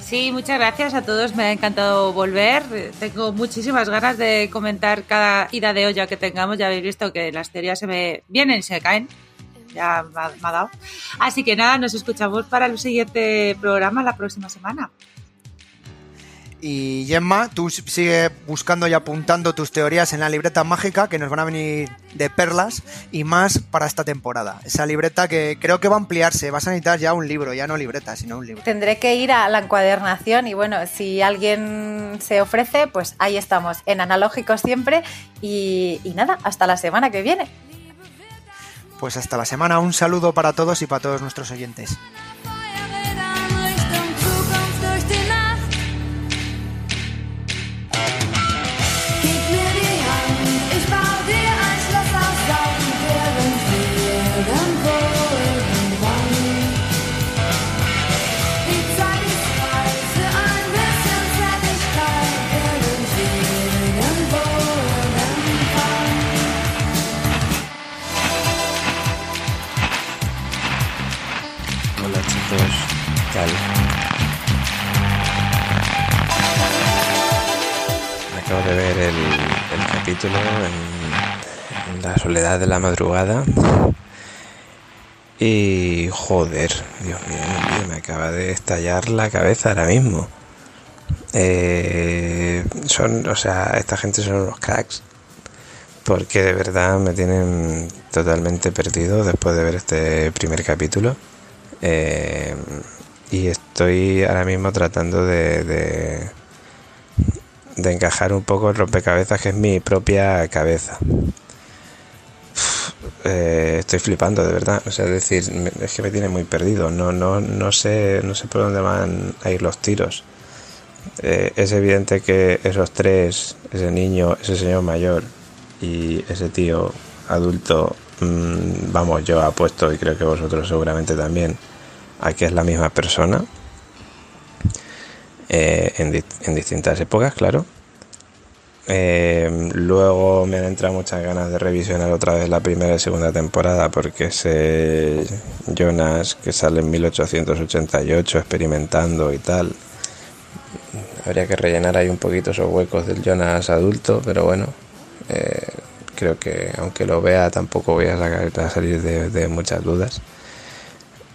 Sí, muchas gracias a todos. Me ha encantado volver. Tengo muchísimas ganas de comentar cada ida de olla que tengamos. Ya habéis visto que las teorías se me vienen se caen. Ya me ha, me ha dado. Así que nada, nos escuchamos para el siguiente programa la próxima semana. Y Gemma, tú sigue buscando y apuntando tus teorías en la libreta mágica que nos van a venir de perlas y más para esta temporada. Esa libreta que creo que va a ampliarse, vas a necesitar ya un libro, ya no libreta, sino un libro. Tendré que ir a la encuadernación y bueno, si alguien se ofrece, pues ahí estamos, en analógicos siempre y, y nada, hasta la semana que viene. Pues hasta la semana, un saludo para todos y para todos nuestros oyentes. Capítulo en, la soledad de la madrugada y joder, Dios mío, me acaba de estallar la cabeza ahora mismo. Eh, son, o sea, esta gente son unos cracks porque de verdad me tienen totalmente perdido después de ver este primer capítulo. Eh, y estoy ahora mismo tratando de, de encajar un poco el rompecabezas que es mi propia cabeza. Eh, estoy flipando de verdad, o sea, es decir, es que me tiene muy perdido, no, no, no sé, no sé por dónde van a ir los tiros. Eh, es evidente que esos tres, ese niño, ese señor mayor y ese tío adulto, mm, vamos, yo apuesto y creo que vosotros seguramente también, a que es la misma persona. Eh, en, di- en distintas épocas, claro. Eh, luego me han entrado muchas ganas de revisionar otra vez la primera y segunda temporada porque ese Jonas que sale en 1888 experimentando y tal. Habría que rellenar ahí un poquito esos huecos del Jonas adulto, pero bueno, eh, creo que aunque lo vea tampoco voy a, sacar, salir de muchas dudas.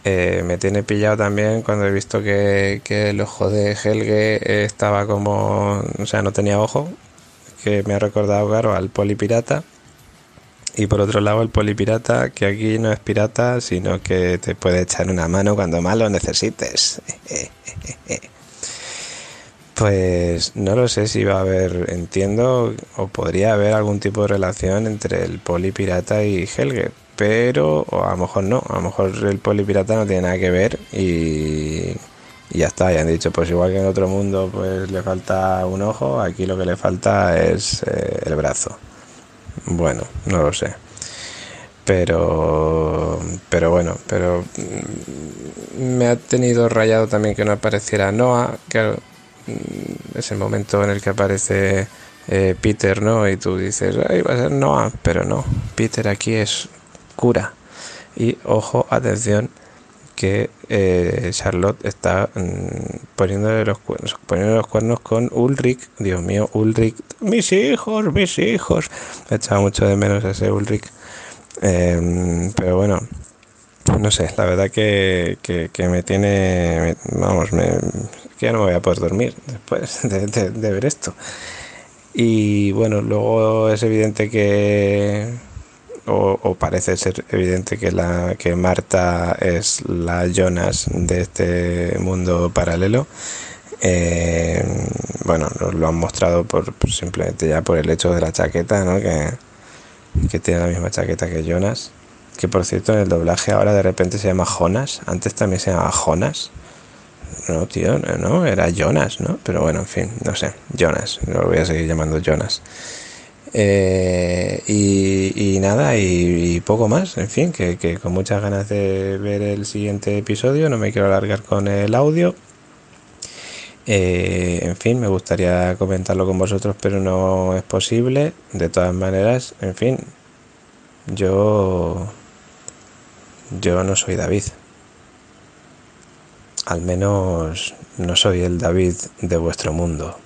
Eh, me tiene pillado también cuando he visto que, que el ojo de Helge estaba como, o sea, no tenía ojo, que me ha recordado, claro, al polipirata. Y por otro lado, el polipirata, que aquí no es pirata, sino que te puede echar una mano cuando más lo necesites. [laughs] Pues no lo sé si va a haber, entiendo, o podría haber algún tipo de relación entre el polipirata y Helge, pero o a lo mejor no, a lo mejor el polipirata no tiene nada que ver y, y ya está, ya han dicho, pues igual que en otro mundo pues le falta un ojo, aquí lo que le falta es eh, el brazo. Bueno, no lo sé. Pero, pero bueno, pero mm, me ha tenido rayado también que no apareciera Noah, que mm, es el momento en el que aparece eh, Peter, ¿no? Y tú dices, ay, va a ser Noah, pero no, Peter aquí es cura. Y ojo, atención, que eh, Charlotte está mm, poniéndole los cuernos, poniendo los cuernos con Ulrich. Dios mío, Ulrich, mis hijos, mis hijos. He echado mucho de menos ese Ulrich. Eh, pero bueno, no sé, la verdad que, que, me tiene, me- vamos, me, que ya no me voy a poder dormir después [laughs] de, de- de ver esto. Y bueno, luego es evidente que, o, parece ser evidente que, la, que Marta es la Jonas de este mundo paralelo. Eh, bueno, lo, han mostrado por, por simplemente ya por el hecho de la chaqueta, ¿no? Que, que tiene la misma chaqueta que Jonas. Que por cierto, en el doblaje ahora de repente se llama Jonas. Antes también se llamaba Jonas. No, tío, no, era Jonas, ¿no? Pero bueno, en fin, no sé, Jonas. Lo voy a seguir llamando Jonas. Eh, y, nada, y, poco más, en fin, que, que con muchas ganas de ver el siguiente episodio. No me quiero alargar con el audio. Eh, en fin, me gustaría comentarlo con vosotros, pero no es posible. De todas maneras, en fin, yo, yo no soy David. Al menos no soy el David de vuestro mundo.